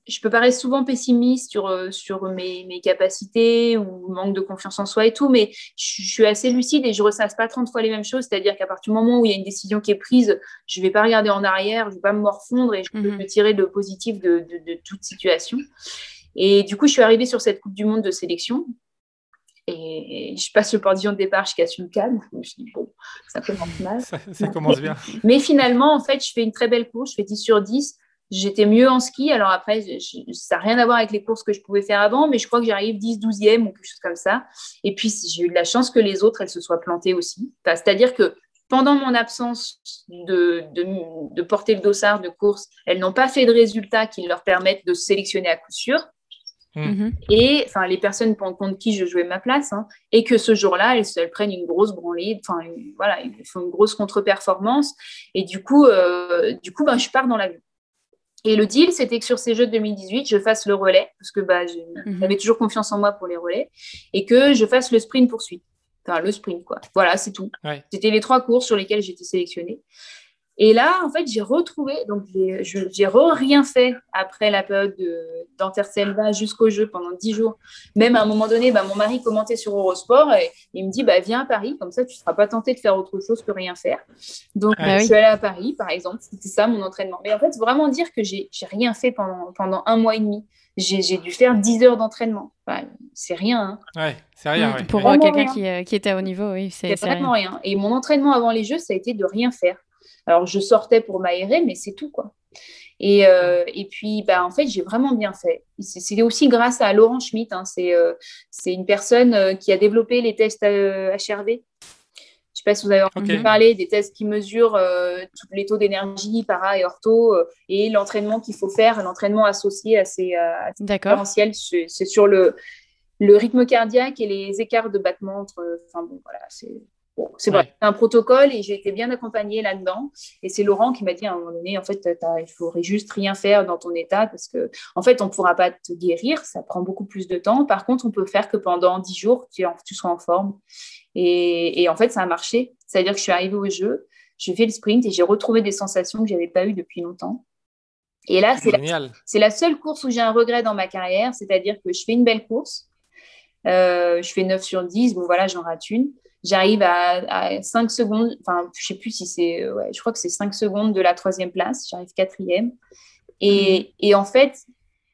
je peux paraître souvent pessimiste sur, euh, sur mes, mes, capacités ou manque de confiance en soi et tout, mais je, suis assez lucide et je ressasse pas 30 fois les mêmes choses. C'est-à-dire qu'à partir du moment où il y a une décision qui est prise, je vais pas regarder en arrière, je vais pas me morfondre et je peux mhm. me tirer le positif de, de, toute situation. Et du coup, je suis arrivée sur cette Coupe du Monde de sélection. Et je passe le portillon de départ, je casse une canne. Je me dis, bon, ça commence mal. ça, commence bien. Mais finalement, en fait, je fais une très belle course, je fais 10 sur 10 J'étais mieux en ski. Alors après, ça n'a rien à voir avec les courses que je pouvais faire avant, mais je crois que j'arrive 10, 12e ou quelque chose comme ça. Et puis, j'ai eu de la chance que les autres, elles se soient plantées aussi. C'est-à-dire que pendant mon absence de, de, porter le dossard de course, elles n'ont pas fait de résultats qui leur permettent de se sélectionner à coup sûr. Hmm. Mhm. Et enfin, les personnes contre qui je jouais ma place, hein, et que ce jour-là, elles, elles, prennent une grosse branlée, enfin voilà, ils font une grosse contre-performance, et du coup, euh, du coup, ben, je pars dans la vue. Et le deal, c'était que sur ces Jeux de 2018, je fasse le relais, parce que bah, mhm. j'avais toujours confiance en moi pour les relais, et que je fasse le sprint poursuite. Enfin, le sprint, quoi. Voilà, c'est tout. C'était les trois courses sur lesquelles j'étais sélectionnée. Et là, en fait, j'ai retrouvé, donc j'ai rien fait après la période d'Anterselva jusqu'au jeu pendant dix jours. Même à un moment donné, bah, mon mari commentait sur Eurosport et il me dit bah, Viens à Paris, comme ça tu ne seras pas tenté de faire autre chose que rien faire. Donc, ah je suis allée à Paris, par exemple, c'était ça mon entraînement. Mais en fait, vraiment dire que j'ai rien fait pendant, pendant un mois et demi. J'ai dû faire 10 heures d'entraînement. c'est rien. Hein. Ouais, c'est rien. Pour quelqu'un qui, euh, qui, était à haut niveau, oui, c'est vraiment rien. rien. Et mon entraînement avant les Jeux, ça a été de rien faire. Alors, je sortais pour m'aérer, mais c'est tout, quoi. Et, euh, et, puis, bah, en fait, j'ai vraiment bien fait. C'est aussi grâce à Laurent Schmitt. Hein. Euh, c'est une personne euh, qui a développé les tests HRV. Je ne sais pas si vous avez entendu parler des tests qui mesurent tous les taux d'énergie, para et ortho, et l'entraînement qu'il faut faire, l'entraînement associé à ces, à différentiels. C'est sur le, le rythme cardiaque et les écarts de battement entre. Enfin, bon, voilà, c'est c'est vrai, un protocole et j'ai été bien accompagnée là-dedans. Et c'est Laurent qui m'a dit à un moment donné, en fait, il faudrait juste rien faire dans ton état parce que, en fait, on ne pourra pas te guérir, ça prend beaucoup plus de temps. Par contre, on peut faire que pendant 10 jours, tu, tu sois en forme. Et, en fait, ça a marché. C'est-à-dire que je suis arrivée au jeu, j'ai fait le sprint et j'ai retrouvé des sensations que je n'avais pas eues depuis longtemps. Et là, c'est la, seule course où j'ai un regret dans ma carrière, c'est-à-dire que je fais une belle course, euh, je fais 9 sur 10, bon voilà, j'en rate une. J'arrive à, 5 secondes, enfin, je sais plus si c'est, ouais, je crois que c'est 5 secondes de la troisième place, j'arrive quatrième. Et, mhm. et en fait,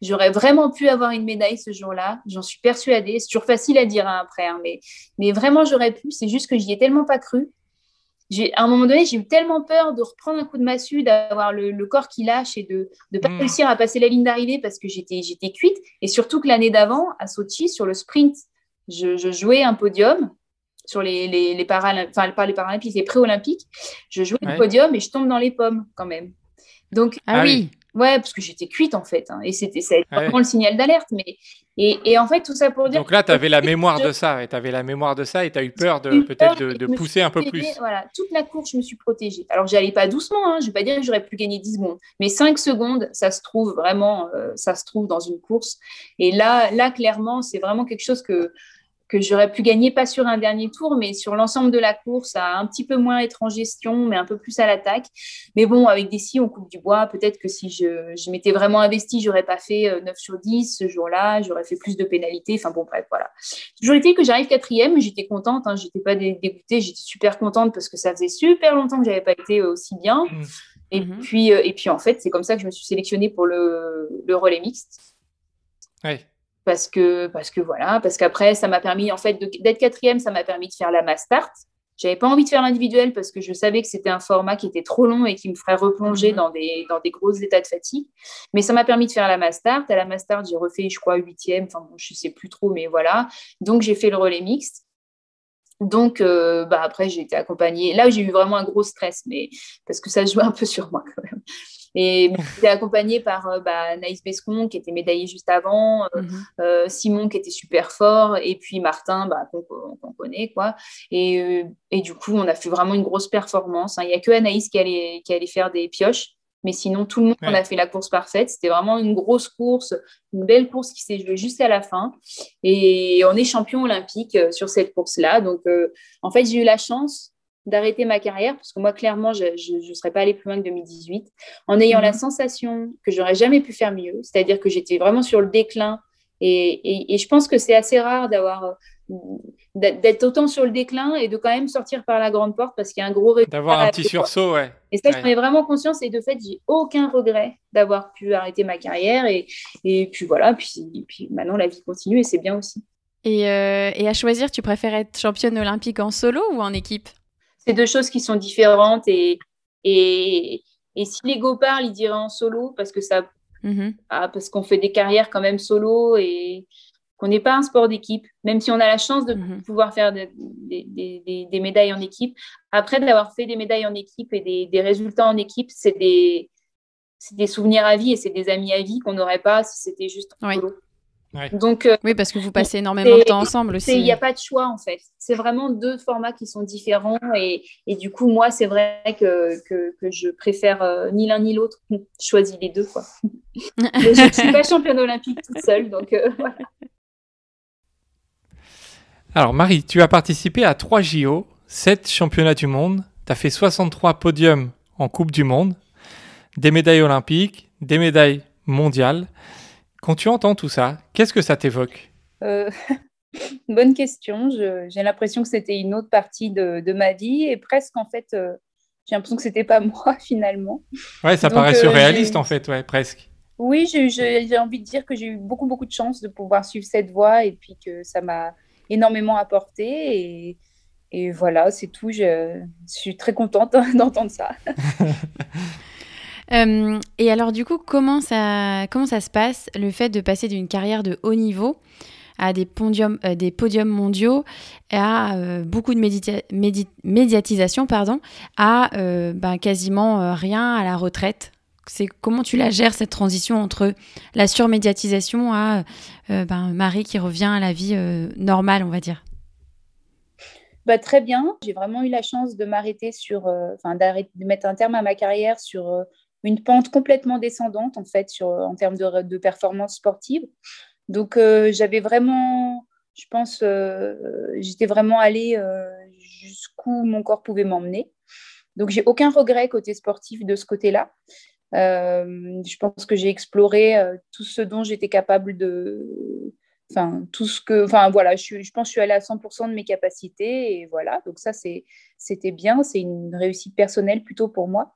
j'aurais vraiment pu avoir une médaille ce jour-là, j'en suis persuadée. C'est toujours facile à dire hein, après, hein, mais, mais vraiment j'aurais pu, c'est juste que j'y ai tellement pas cru à un moment donné, j'ai eu tellement peur de reprendre un coup de massue, d'avoir le, corps qui lâche et de ne pas hmm. réussir à passer la ligne d'arrivée parce que j'étais, j'étais cuite. Et surtout que l'année d'avant, à Sochi, sur le sprint, je, jouais un podium sur les, les, les Paralympiques, enfin pas les Paralympiques, les pré-olympiques. Je jouais le podium et je tombe dans les pommes quand même. Donc, ah, oui. Ouais, parce que j'étais cuite en fait. Hein, et c'était ça vraiment le signal d'alerte. Mais et, et, en fait, tout ça pour dire. Donc là, tu avais la mémoire de ça. Et tu avais la mémoire de ça et tu as eu peur de peut-être de, pousser un peu plus. Voilà, toute la course, je me suis protégée. Alors, j'allais pas doucement. Hein, je vais pas dire que j'aurais pu gagner 10 secondes. Mais 5 secondes, ça se trouve vraiment, euh, ça se trouve dans une course. Et là, là clairement, c'est vraiment quelque chose que que j'aurais pu gagner, pas sur un dernier tour, mais sur l'ensemble de la course, à un petit peu moins être en gestion, mais un peu plus à l'attaque. Mais bon, avec des si, on coupe du bois. Peut-être que si je, je m'étais vraiment investi, j'aurais pas fait 9 euh, sur 10 ce jour-là, j'aurais fait plus de pénalités. Enfin bon, bref, voilà. Toujours été que j'arrive quatrième, j'étais contente, hein, j'étais pas dégoûtée, j'étais super contente parce que ça faisait super longtemps que j'avais pas été euh, aussi bien. Mmh. Et, mmh. puis, euh, et puis, en fait, c'est comme ça que je me suis sélectionnée pour le, le relais mixte. Ouais parce que, parce que voilà, parce qu'après, ça m'a permis, en fait, d'être quatrième, ça m'a permis de faire la mass start. J'avais pas envie de faire l'individuel parce que je savais que c'était un format qui était trop long et qui me ferait replonger mhm. dans, des, dans des gros états de fatigue. Mais ça m'a permis de faire la mass start. À la mass start, j'ai refait, je crois, huitième. Enfin, bon, je sais plus trop, mais voilà. Donc, j'ai fait le relais mixte. Donc, euh, bah, après, j'ai été accompagnée. Là, j'ai eu vraiment un gros stress, mais parce que ça jouait un peu sur moi quand même. Et j'étais accompagnée par euh, bah, Naïs Bescon, qui était médaillée juste avant, euh, mhm. euh, Simon, qui était super fort, et puis Martin, bah, qu'on connaît. quoi. Et, et, du coup, on a fait vraiment une grosse performance. Hein. Il n'y a que Anaïs qui allait, qui allait faire des pioches. Mais sinon, tout le monde, on a fait la course parfaite. C'était vraiment une grosse course, une belle course qui s'est jouée juste à la fin. Et on est champion olympique sur cette course-là. Donc, en fait, j'ai eu la chance d'arrêter ma carrière, parce que moi, clairement, je ne serais pas allée plus loin que 2018, en ayant la mhm. sensation que j'aurais jamais pu faire mieux, c'est-à-dire que j'étais vraiment sur le déclin. Et, et, je pense que c'est assez rare d'avoir d'être autant sur le déclin et de quand même sortir par la grande porte parce qu'il y a un gros D'avoir un petit sursaut, ouais. Et ça, j'en ai vraiment conscience et de fait, j'ai aucun regret d'avoir pu arrêter ma carrière et, et puis voilà, puis, puis maintenant la vie continue et c'est bien aussi. Et, euh, et, à choisir, tu préfères être championne olympique en solo ou en équipe? C'est deux choses qui sont différentes. Et, et, et si l'ego parle, il dirait en solo parce que ça, mm-hmm. ah, parce qu'on fait des carrières quand même solo et qu'on n'est pas un sport d'équipe, même si on a la chance de mm-hmm. pouvoir faire des, des, des, médailles en équipe. Après, d'avoir fait des médailles en équipe et des, résultats en équipe, c'est des, des souvenirs à vie et c'est des amis à vie qu'on n'aurait pas si c'était juste en solo. Donc, euh, oui, parce que vous passez énormément de temps ensemble aussi. Il n'y a pas de choix en fait. C'est vraiment deux formats qui sont différents et, et du coup, moi, c'est vrai que, que, que, je préfère euh, ni l'un ni l'autre. Je choisis les deux. Quoi. je ne suis pas championne olympique toute seule, donc euh, voilà. Alors, Marie, tu as participé à 3 JO, 7 championnats du monde, tu as fait 63 podiums en Coupe du Monde, des médailles olympiques, des médailles mondiales. Quand tu entends tout ça, qu'est-ce que ça t'évoque euh, Bonne question. J'ai l'impression que c'était une autre partie de, ma vie et presque en fait, euh, j'ai l'impression que c'était pas moi finalement. Ouais, ça paraît euh, surréaliste en fait, ouais, presque. Oui, j'ai envie de dire que j'ai eu beaucoup beaucoup de chance de pouvoir suivre cette voie et puis que ça m'a énormément apporté et, et voilà, c'est tout. Je, je suis très contente d'entendre ça. Euh, et alors du coup, comment ça, comment ça se passe, le fait de passer d'une carrière de haut niveau à des, podiums, euh, des podiums mondiaux, à euh, beaucoup de médiatisation, pardon, à ben, quasiment rien à la retraite? C'est comment tu la gères cette transition entre la surmédiatisation à ben, Marie qui revient à la vie normale, on va dire? Bah, Très bien. J'ai vraiment eu la chance de m'arrêter sur, enfin de mettre un terme à ma carrière sur une pente complètement descendante en fait sur, en termes de, performance sportive. Donc euh, j'avais vraiment, je pense, euh, j'étais vraiment allée euh, jusqu'où mon corps pouvait m'emmener. Donc j'ai aucun regret côté sportif de ce côté-là. je pense que j'ai exploré tout ce dont j'étais capable de, enfin tout ce que enfin voilà je, je, pense que je suis allée à 100% de mes capacités et voilà donc ça c'est c'était bien c'est une réussite personnelle plutôt pour moi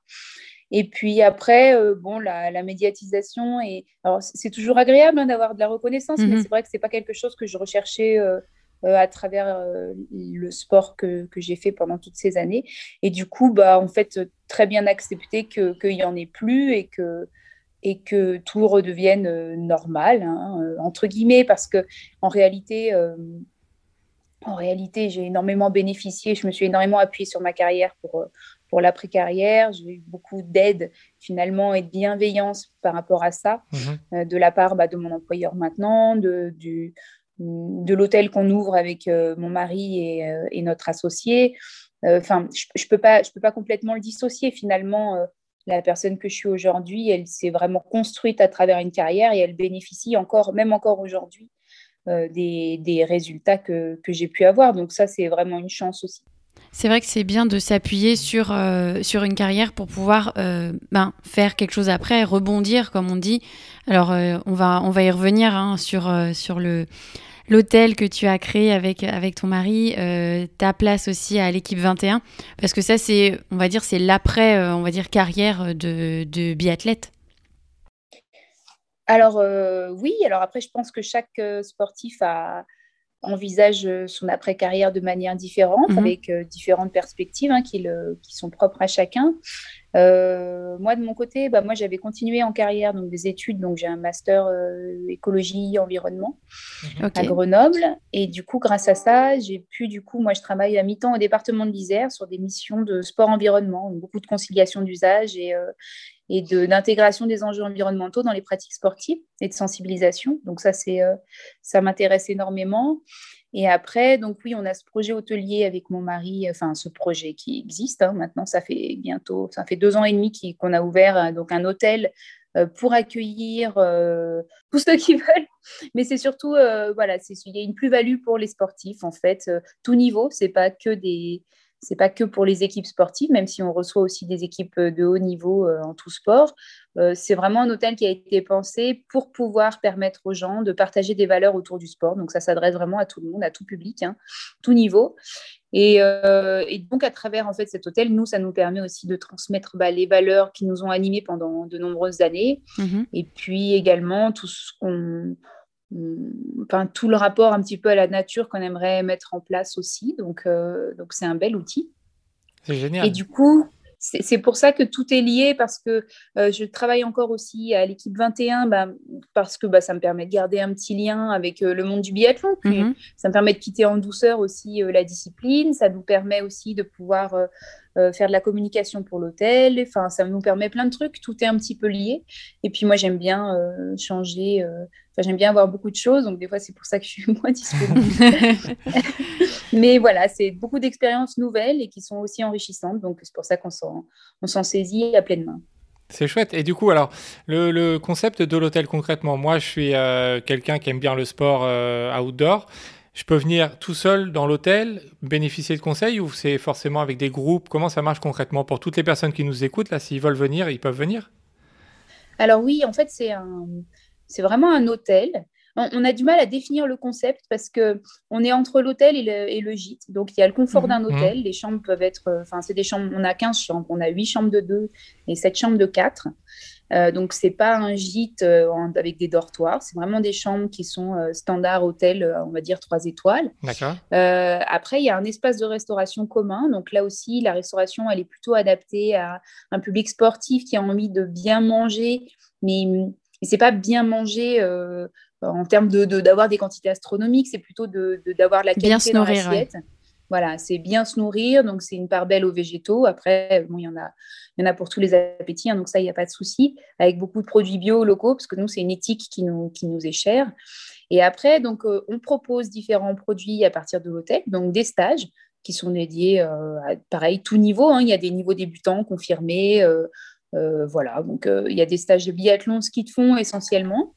et puis après euh, bon la, la, médiatisation et alors c'est toujours agréable hein, d'avoir de la reconnaissance mais mhm. c'est vrai que c'est pas quelque chose que je recherchais euh, euh, à travers le sport que, que j'ai fait pendant toutes ces années et du coup bah en fait très bien accepté que qu'il y en ait plus et que et que tout redevienne normal, hein, entre guillemets, parce que en réalité, en réalité, j'ai énormément bénéficié, je me suis énormément appuyée sur ma carrière pour, pour l'après-carrière. J'ai eu beaucoup d'aide finalement et de bienveillance par rapport à ça, mhm. de la part bah, de mon employeur maintenant, de, du, de l'hôtel qu'on ouvre avec mon mari et, et notre associé. Enfin, je ne peux, pas, je peux pas complètement le dissocier finalement la personne que je suis aujourd'hui, elle s'est vraiment construite à travers une carrière et elle bénéficie encore, même encore aujourd'hui, euh, des, résultats que, j'ai pu avoir. Donc ça, c'est vraiment une chance aussi. C'est vrai que c'est bien de s'appuyer sur, euh, sur une carrière pour pouvoir euh, ben, faire quelque chose après, rebondir, comme on dit. Alors, on, va, on va y revenir hein, sur, sur le, l'hôtel que tu as créé avec, avec ton mari, euh, ta place aussi à l'équipe 21 Parce que ça, c'est, on va dire, c'est l'après, euh, on va dire, carrière de, de biathlète. Alors euh, oui, alors après, je pense que chaque sportif a, envisage son après-carrière de manière différente, mhm. avec différentes perspectives hein, qui, le, qui, sont propres à chacun. Euh, moi, de mon côté, bah, moi, j'avais continué en carrière, donc des études. Donc, j'ai un master euh, écologie, environnement mhm. à Grenoble. Et du coup, grâce à ça, j'ai pu, du coup, moi, je travaille à mi-temps au département de l'Isère sur des missions de sport-environnement, beaucoup de conciliation d'usage et, euh, et d'intégration des enjeux environnementaux dans les pratiques sportives et de sensibilisation. Donc, ça, c'est, ça m'intéresse énormément. Et après, donc oui, on a ce projet hôtelier avec mon mari, enfin ce projet qui existe hein. maintenant, ça fait bientôt, ça fait deux ans et demi qu'on a ouvert euh, donc un hôtel euh, pour accueillir euh, tous ceux qui veulent. Mais c'est surtout, voilà, il y a une plus-value pour les sportifs en fait, tout niveau. C'est pas que des, c'est pas que pour les équipes sportives, même si on reçoit aussi des équipes de haut niveau en tout sport. Euh, c'est vraiment un hôtel qui a été pensé pour pouvoir permettre aux gens de partager des valeurs autour du sport. Donc ça s'adresse vraiment à tout le monde, à tout public, hein, tout niveau. Euh, et, donc à travers en fait cet hôtel, nous, ça nous permet aussi de transmettre bah, les valeurs qui nous ont animés pendant de nombreuses années. Mm-hmm. Et puis également tout ce qu'on Enfin, tout le rapport un petit peu à la nature qu'on aimerait mettre en place aussi. Donc, euh, donc c'est un bel outil. C'est génial. Et du coup, c'est pour ça que tout est lié parce que euh, je travaille encore aussi à l'équipe 21 bah, parce que bah, ça me permet de garder un petit lien avec euh, le monde du biathlon. Mhm. Ça me permet de quitter en douceur aussi euh, la discipline. Ça nous permet aussi de pouvoir faire de la communication pour l'hôtel. Enfin, ça nous permet plein de trucs. Tout est un petit peu lié. Et puis moi, j'aime bien changer. Enfin, j'aime bien avoir beaucoup de choses. Donc des fois, c'est pour ça que je suis moins disponible. Mais voilà, c'est beaucoup d'expériences nouvelles et qui sont aussi enrichissantes. Donc, c'est pour ça qu'on s'en saisit à pleine main. C'est chouette. Et du coup, alors, le, concept de l'hôtel concrètement, moi, je suis euh, quelqu'un qui aime bien le sport euh, outdoor. Je peux venir tout seul dans l'hôtel, bénéficier de conseils ou c'est forcément avec des groupes? Comment ça marche concrètement? Pour toutes les personnes qui nous écoutent Là, s'ils veulent venir, ils peuvent venir? Alors oui, en fait, c'est un, c'est vraiment un hôtel on, a du mal à définir le concept parce que on est entre l'hôtel et, le, gîte. Donc, il y a le confort d'un mhm. hôtel. Les chambres peuvent être, euh, enfin, c'est des chambres, on a 15 chambres, on a 8 chambres de 2 et 7 chambres de 4. Euh, donc, c'est pas un gîte euh, avec des dortoirs, c'est vraiment des chambres qui sont standard hôtel, on va dire 3 étoiles. D'accord. après, il y a un espace de restauration commun. Donc, là aussi, la restauration, elle est plutôt adaptée à un public sportif qui a envie de bien manger, mais, mais c'est pas bien manger en termes de, d'avoir des quantités astronomiques, c'est plutôt de, d'avoir la qualité bien se nourrir, Voilà, c'est bien se nourrir, donc c'est une part belle aux végétaux. Après, bon, il y en a, il y en a pour tous les appétits, hein, donc ça, il n'y a pas de souci. Avec beaucoup de produits bio locaux, parce que nous, c'est une éthique qui nous, qui nous est chère. Et après, donc, euh, on propose différents produits à partir de l'hôtel, donc des stages qui sont dédiés euh, à, pareil, tout niveau. Hein. Il y a des niveaux débutants, confirmés. Euh, voilà, donc il y a des stages de biathlon, ski de fond essentiellement.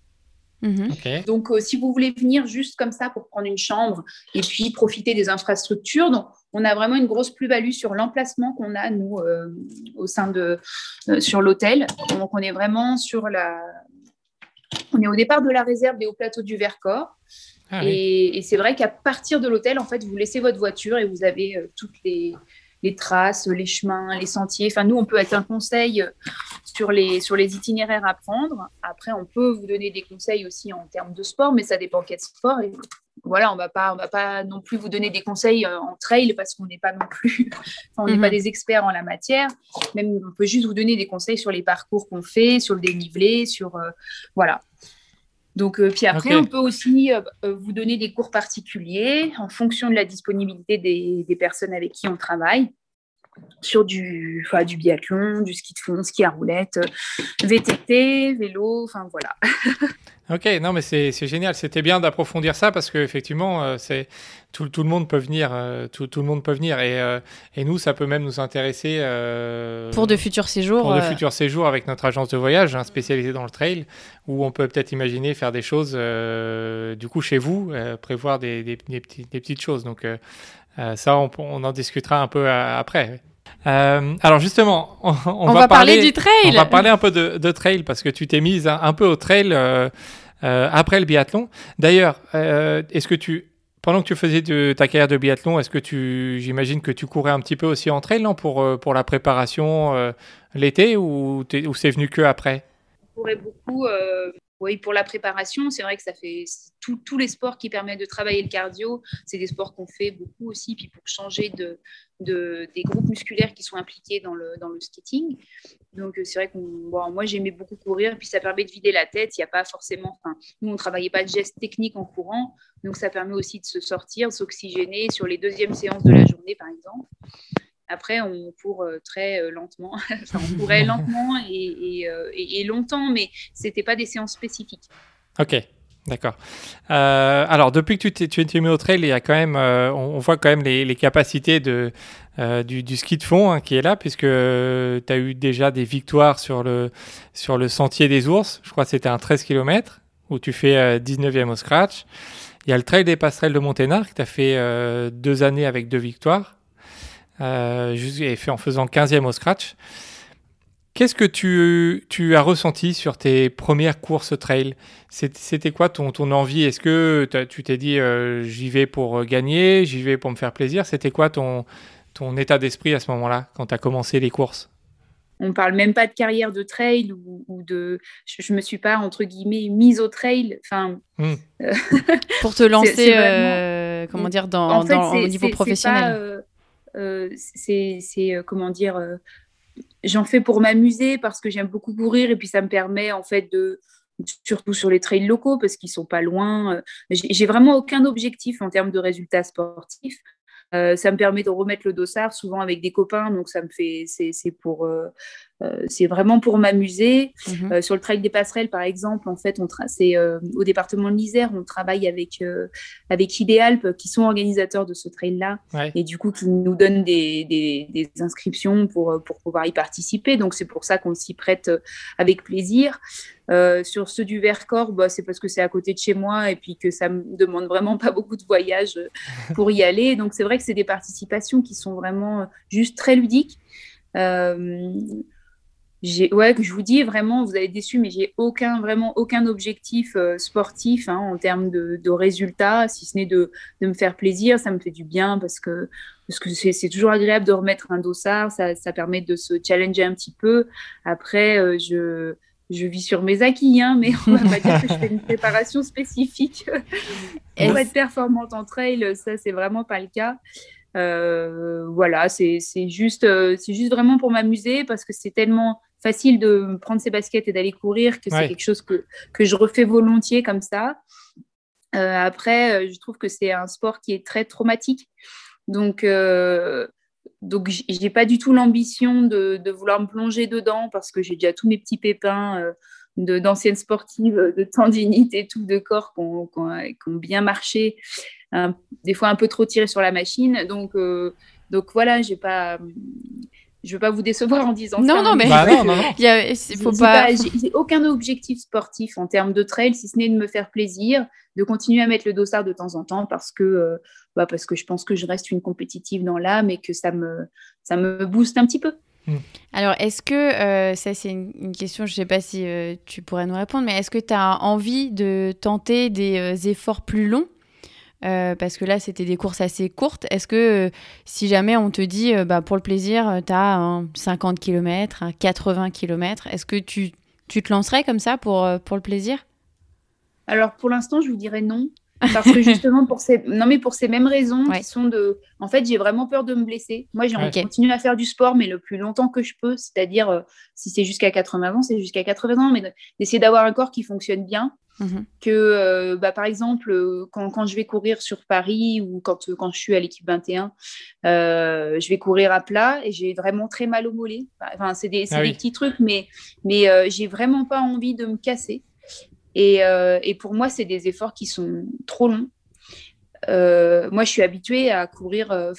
Mhm. Donc, euh, si vous voulez venir juste comme ça pour prendre une chambre et puis profiter des infrastructures, donc on a vraiment une grosse plus-value sur l'emplacement qu'on a nous euh, au sein de sur l'hôtel. Donc, on est vraiment sur la, on est au départ de la réserve des hauts plateaux du Vercors. Ah et, c'est vrai qu'à partir de l'hôtel, en fait, vous laissez votre voiture et vous avez toutes les, les traces, les chemins, les sentiers. Enfin, nous, on peut être un conseil sur les, sur les itinéraires à prendre. Après, on peut vous donner des conseils aussi en termes de sport, mais ça dépend quel sport. Et voilà, on va pas, on va pas non plus vous donner des conseils euh, en trail parce qu'on n'est pas non plus, on n'est pas mhm. des experts en la matière. Même, on peut juste vous donner des conseils sur les parcours qu'on fait, sur le dénivelé, sur euh, voilà. Donc, euh, puis après, on peut aussi euh, euh, vous donner des cours particuliers en fonction de la disponibilité des, personnes avec qui on travaille sur du, du biathlon, du ski de fond, ski à roulette, VTT, vélo, enfin voilà. Ok, non, mais c'est génial. C'était bien d'approfondir ça parce qu'effectivement, euh, c'est tout, tout, le monde peut venir. Euh, tout, tout, le monde peut venir. Et, euh, et, nous, ça peut même nous intéresser. pour de futurs séjours. Pour de futurs séjours avec notre agence de voyage hein, spécialisée dans le trail, où on peut peut-être imaginer faire des choses, du coup, chez vous, prévoir des, des, des, des, petites choses. Donc, ça, on, on, en discutera un peu après. Euh, alors justement, on, va, parler, du trail. On va parler un peu de, trail parce que tu t'es mise un, peu au trail euh, euh, après le biathlon. D'ailleurs, est-ce que tu, pendant que tu faisais de, ta carrière de biathlon, est-ce que tu, j'imagine que tu courais un petit peu aussi en trail non, pour, pour la préparation l'été ou, ou c'est venu que après? Je courais beaucoup oui, pour la préparation, c'est vrai que ça fait tous les sports qui permettent de travailler le cardio, c'est des sports qu'on fait beaucoup aussi, puis pour changer de, des groupes musculaires qui sont impliqués dans le, dans le skating. Donc c'est vrai que moi j'aimais beaucoup courir, puis ça permet de vider la tête. Il a pas forcément, enfin, nous on travaillait pas de gestes techniques en courant, donc ça permet aussi de se sortir, de s'oxygéner sur les deuxièmes séances de la journée par exemple. Après, on court euh, très euh, lentement. enfin, on courait lentement et, euh, et, et longtemps, mais ce n'était pas des séances spécifiques. Ok, D'accord. alors, depuis que tu, tu es mis au trail, il y a quand même, on, voit quand même les, les capacités de, du, du, ski de fond hein, qui est là, puisque tu as eu déjà des victoires sur le, sur le sentier des ours. Je crois que c'était un 13 km où tu fais 19e au scratch. Il y a le trail des passerelles de Monténard que tu as fait deux années avec deux victoires euh, fait en faisant 15e au scratch. Qu'est-ce que tu, tu, as ressenti sur tes premières courses trail? C'était quoi ton, ton envie? Est-ce que tu t'es dit euh, j'y vais pour euh, gagner, j'y vais pour me faire plaisir? C'était quoi ton, ton état d'esprit à ce moment-là quand tu as commencé les courses? On parle même pas de carrière de trail ou, de. Je, ne me suis pas entre guillemets mise au trail. Enfin. Hmm. Euh, pour te lancer, comment dire, dans, au niveau professionnel. Euh, c'est, euh, comment dire, euh, j'en fais pour m'amuser parce que j'aime beaucoup courir et puis ça me permet en fait de, surtout sur les trails locaux parce qu'ils sont pas loin. J'ai vraiment aucun objectif en termes de résultats sportifs. Ça me permet de remettre le dossard souvent avec des copains, donc ça me fait, c'est pour, c'est vraiment pour m'amuser. Mhm. sur le trail des passerelles, par exemple, en fait, on c'est au département de l'Isère, on travaille avec avec Idéalp qui sont organisateurs de ce trail-là, et du coup qui nous donnent des, des, des inscriptions pour pour pouvoir y participer. Donc c'est pour ça qu'on s'y prête avec plaisir. Euh, sur ceux du Vercors, bah, c'est parce que c'est à côté de chez moi et puis que ça me demande vraiment pas beaucoup de voyages euh, pour y aller. Donc c'est vrai que c'est des participations qui sont vraiment euh, juste très ludiques. Euh, ouais, que je vous dis vraiment, vous allez déçu, mais j'ai aucun vraiment aucun objectif sportif hein, en termes de, résultats, si ce n'est de, de, me faire plaisir. Ça me fait du bien parce que parce que c'est toujours agréable de remettre un dossard, ça, ça, permet de se challenger un petit peu. Après, je je vis sur mes acquis, hein, mais on va pas dire que je fais une préparation spécifique pour être performante en trail. Ça, c'est vraiment pas le cas. Euh, voilà, c'est juste, euh, c'est juste vraiment pour m'amuser parce que c'est tellement facile de prendre ses baskets et d'aller courir que c'est quelque chose que, que je refais volontiers comme ça. Euh, après, je trouve que c'est un sport qui est très traumatique. Donc, donc, j'ai pas du tout l'ambition de, vouloir me plonger dedans parce que j'ai déjà tous mes petits pépins euh, d'anciennes sportives, de tendinite et tout, de corps qui ont, bien marché, des fois un peu trop tiré sur la machine. Donc, euh, donc voilà, j'ai pas. Je veux pas vous décevoir en disant non, ça. Non, mais bah non, non, il faut pas. J'ai aucun objectif sportif en termes de trail, si ce n'est de me faire plaisir, de continuer à mettre le dossard de temps en temps parce que, euh, bah parce que je pense que je reste une compétitive dans l'âme et que ça me, ça me booste un petit peu. Hmm. Alors, est-ce que, euh, ça c'est une, question, je ne sais pas si euh, tu pourrais nous répondre, mais est-ce que tu as envie de tenter des efforts plus longs euh, parce que là, c'était des courses assez courtes. Est-ce que euh, si jamais on te dit, euh, bah, pour le plaisir, tu as un 50 km, un 80 km, est-ce que tu, tu, te lancerais comme ça pour, pour le plaisir? Alors, pour l'instant, je vous dirais non. Parce que justement, pour ces, non, mais pour ces mêmes raisons qui sont de. En fait, j'ai vraiment peur de me blesser. Moi, j'ai envie de continuer à faire du sport, mais le plus longtemps que je peux. C'est-à-dire, si c'est jusqu'à 80 ans, c'est jusqu'à 80 ans, mais d'essayer d'avoir un corps qui fonctionne bien Mhm. Que, euh, bah, par exemple, euh, quand, quand, je vais courir sur Paris ou quand, euh, quand je suis à l'équipe 21, je vais courir à plat et j'ai vraiment très mal au mollet. Enfin, c'est des, ah des, petits trucs, mais, mais j'ai vraiment pas envie de me casser. Et, et pour moi, c'est des efforts qui sont trop longs. Euh, moi, je suis habituée à courir. Euh,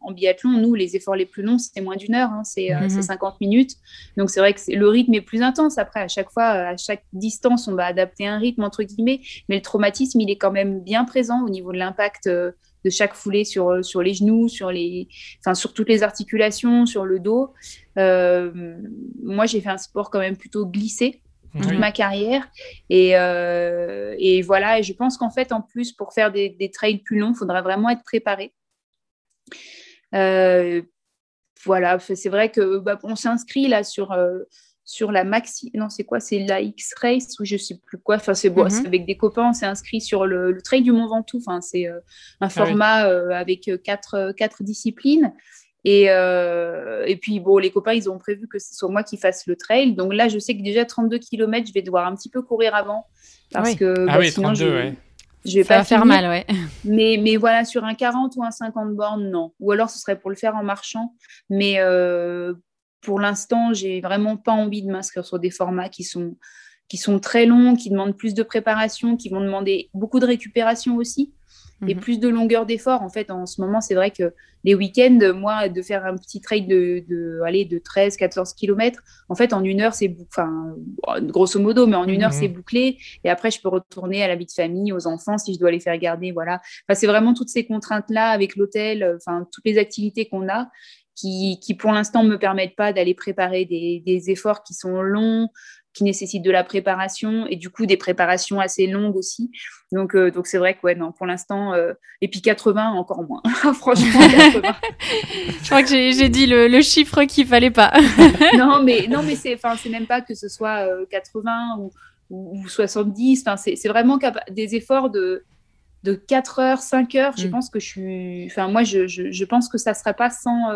en biathlon, nous, les efforts les plus longs, c'est moins d'une heure. Hein, c'est 50 euh, mhm. minutes. Donc, c'est vrai que le rythme est plus intense. Après, à chaque fois, à chaque distance, on va adapter un rythme entre guillemets. Mais le traumatisme, il est quand même bien présent au niveau de l'impact de chaque foulée sur, sur les genoux, sur, les, enfin, sur toutes les articulations, sur le dos. moi, j'ai fait un sport quand même plutôt glissé toute ma carrière. Et, euh, et, voilà, et je pense qu'en fait, en plus, pour faire des, des trails plus longs, il faudra vraiment être préparé. Euh, voilà, c'est vrai que bah, on s'inscrit là sur, euh, sur la maxi. Non, c'est quoi? C'est la X-Race ou je sais plus quoi. Enfin, c'est bon, mhm. avec des copains, on s'est inscrit sur le, trail du Mont Ventoux. Enfin, c'est un ah format avec quatre, quatre disciplines. Et, euh, et puis, bon, les copains, ils ont prévu que ce soit moi qui fasse le trail. Donc là, je sais que déjà 32 km, je vais devoir un petit peu courir avant. Parce que ah bah, sinon, je, je vais pas faire mal, ouais. Mais, mais voilà, sur un 40 ou un 50 bornes, non. Ou alors, ce serait pour le faire en marchant. Mais euh, pour l'instant, j'ai vraiment pas envie de m'inscrire sur des formats qui sont, qui sont très longs, qui demandent plus de préparation, qui vont demander beaucoup de récupération aussi et mhm. plus de longueur d'effort. En fait, en ce moment, c'est vrai que les week-ends, moi, de faire un petit trail de, de, aller de 13, 14 km, en fait, en une heure, c'est, enfin, grosso modo, mais en une heure, mhm. c'est bouclé. Et après, je peux retourner à la vie de famille, aux enfants, si je dois les faire garder, voilà. Enfin, c'est vraiment toutes ces contraintes-là avec l'hôtel, enfin, toutes les activités qu'on a. Qui, qui, pour l'instant me permettent pas d'aller préparer des, des, efforts qui sont longs, qui nécessitent de la préparation et du coup des préparations assez longues aussi. Donc euh, donc c'est vrai que ouais, non, pour l'instant, euh, et puis 80 encore moins. Franchement, 80. Je crois que j'ai dit le, le chiffre qu'il fallait pas. non, mais, non, mais c'est même pas que ce soit 80 euh, ou, ou, 70. C'est vraiment des efforts de, de 4 heures, 5 heures. Je mm. pense que je suis. Enfin, moi, je, je, je pense que ça ne serait pas sans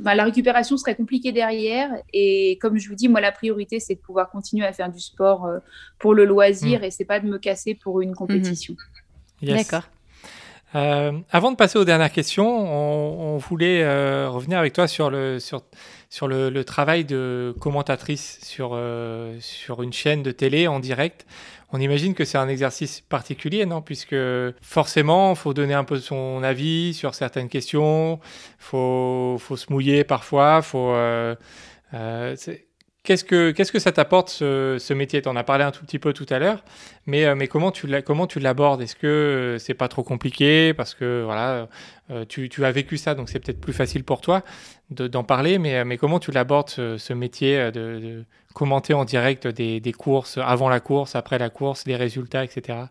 la récupération serait compliquée derrière. Et comme je vous dis, moi, la priorité, c'est de pouvoir continuer à faire du sport euh, pour le loisir mm. et c'est pas de me casser pour une compétition. Mm-hmm. D'accord. Euh, avant de passer aux dernières questions, on, voulait euh, revenir avec toi sur le, sur, sur le, travail de commentatrice sur, sur une chaîne de télé en direct. On imagine que c'est un exercice particulier, non? Puisque forcément, faut donner un peu son avis sur certaines questions, faut, faut, se mouiller parfois, faut... Euh, euh, Qu'est-ce que, qu'est-ce que ça t'apporte ce, métier? Tu en as parlé un tout petit peu tout à l'heure, mais, euh, mais comment, tu l'abordes? Est-ce que c'est pas trop compliqué? Parce que voilà, tu, tu, as vécu ça, donc c'est peut-être plus facile pour toi d'en parler, mais, mais comment tu l'abordes ce, métier de, commenter en direct des, courses, avant la course, après la course, des résultats, etc.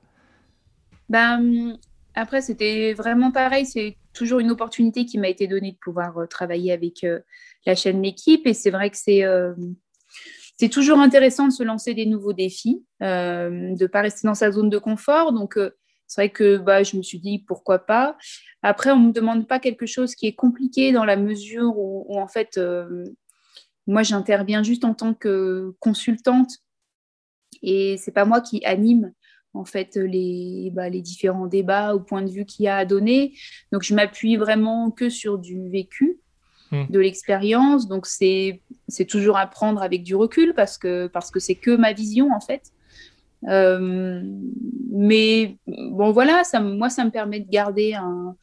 Ben, après, c'était vraiment pareil. C'est toujours une opportunité qui m'a été donnée de pouvoir euh, travailler avec euh, la chaîne L'équipe. Et c'est vrai que c'est euh, c'est toujours intéressant de se lancer des nouveaux défis, de ne pas rester dans sa zone de confort. Donc, c'est vrai que bah, je me suis dit pourquoi pas. Après, on ne me demande pas quelque chose qui est compliqué dans la mesure où en fait, moi, j'interviens juste en tant que consultante et c'est pas moi qui anime en fait les, bah, les différents débats ou points de vue qu'il y a à donner. Donc, je m'appuie vraiment que sur du vécu, hmm. de l'expérience. Donc, c'est toujours à prendre avec du recul parce que parce que c'est que ma vision en fait. Euh, mais bon, voilà, ça, moi, ça me permet de garder un,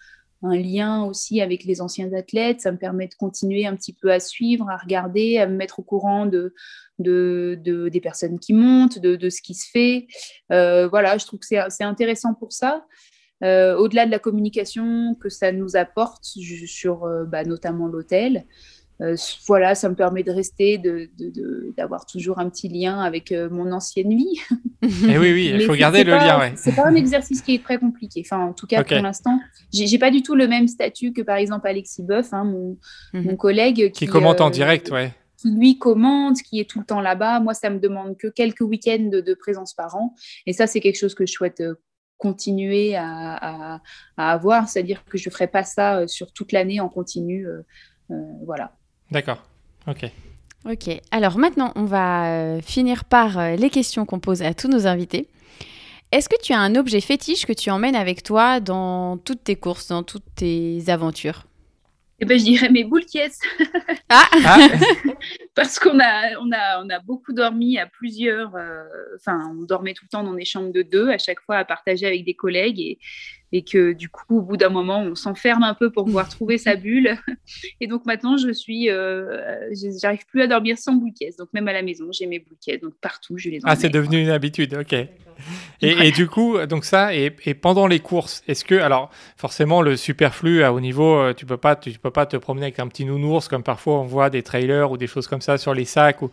un lien aussi avec les anciens athlètes. Ça me permet de continuer un petit peu à suivre, à regarder, à me mettre au courant de, de, des personnes qui montent, de, ce qui se fait. Euh, voilà, je trouve que c'est intéressant pour ça. Euh, au-delà de la communication que ça nous apporte sur euh, bah, notamment l'hôtel, euh, voilà, ça me permet de rester, d'avoir de, toujours un petit lien avec euh, mon ancienne vie. Et eh oui, oui, il faut garder le lien. Ouais. C'est pas un exercice qui est très compliqué. Enfin, en tout cas, pour l'instant, j'ai pas du tout le même statut que par exemple Alexis Boeuf, hein, mon, mhm. mon, collègue. Qui, commente en euh, direct, ouais. Qui lui commente, qui est tout le temps là-bas. Moi, ça me demande que quelques week-ends de, présence par an. Et ça, c'est quelque chose que je souhaite continuer à, à, avoir. C'est-à-dire que je ne ferai pas ça sur toute l'année en continu. voilà. D'accord. Ok. Ok. Alors maintenant, on va euh, finir par euh, les questions qu'on pose à tous nos invités. Est-ce que tu as un objet fétiche que tu emmènes avec toi dans toutes tes courses, dans toutes tes aventures? Eh ben, je dirais mes boules ah. ah, Parce qu'on a, on a, on a beaucoup dormi à plusieurs. Euh, enfin, on dormait tout le temps dans des chambres de deux, à chaque fois à partager avec des collègues. Et et que du coup, au bout d'un moment, on s'enferme un peu pour pouvoir trouver sa bulle. Et donc maintenant, je suis, euh, j'arrive plus à dormir sans boules Donc même à la maison, j'ai mes boules Donc partout, je les Ah, c'est devenu une habitude, ok. Et, du coup, donc ça, et, pendant les courses, est-ce que, alors forcément, le superflu à haut niveau, euh, tu peux pas, tu peux pas te promener avec un petit nounours comme parfois on voit des trailers ou des choses comme ça sur les sacs. Ou...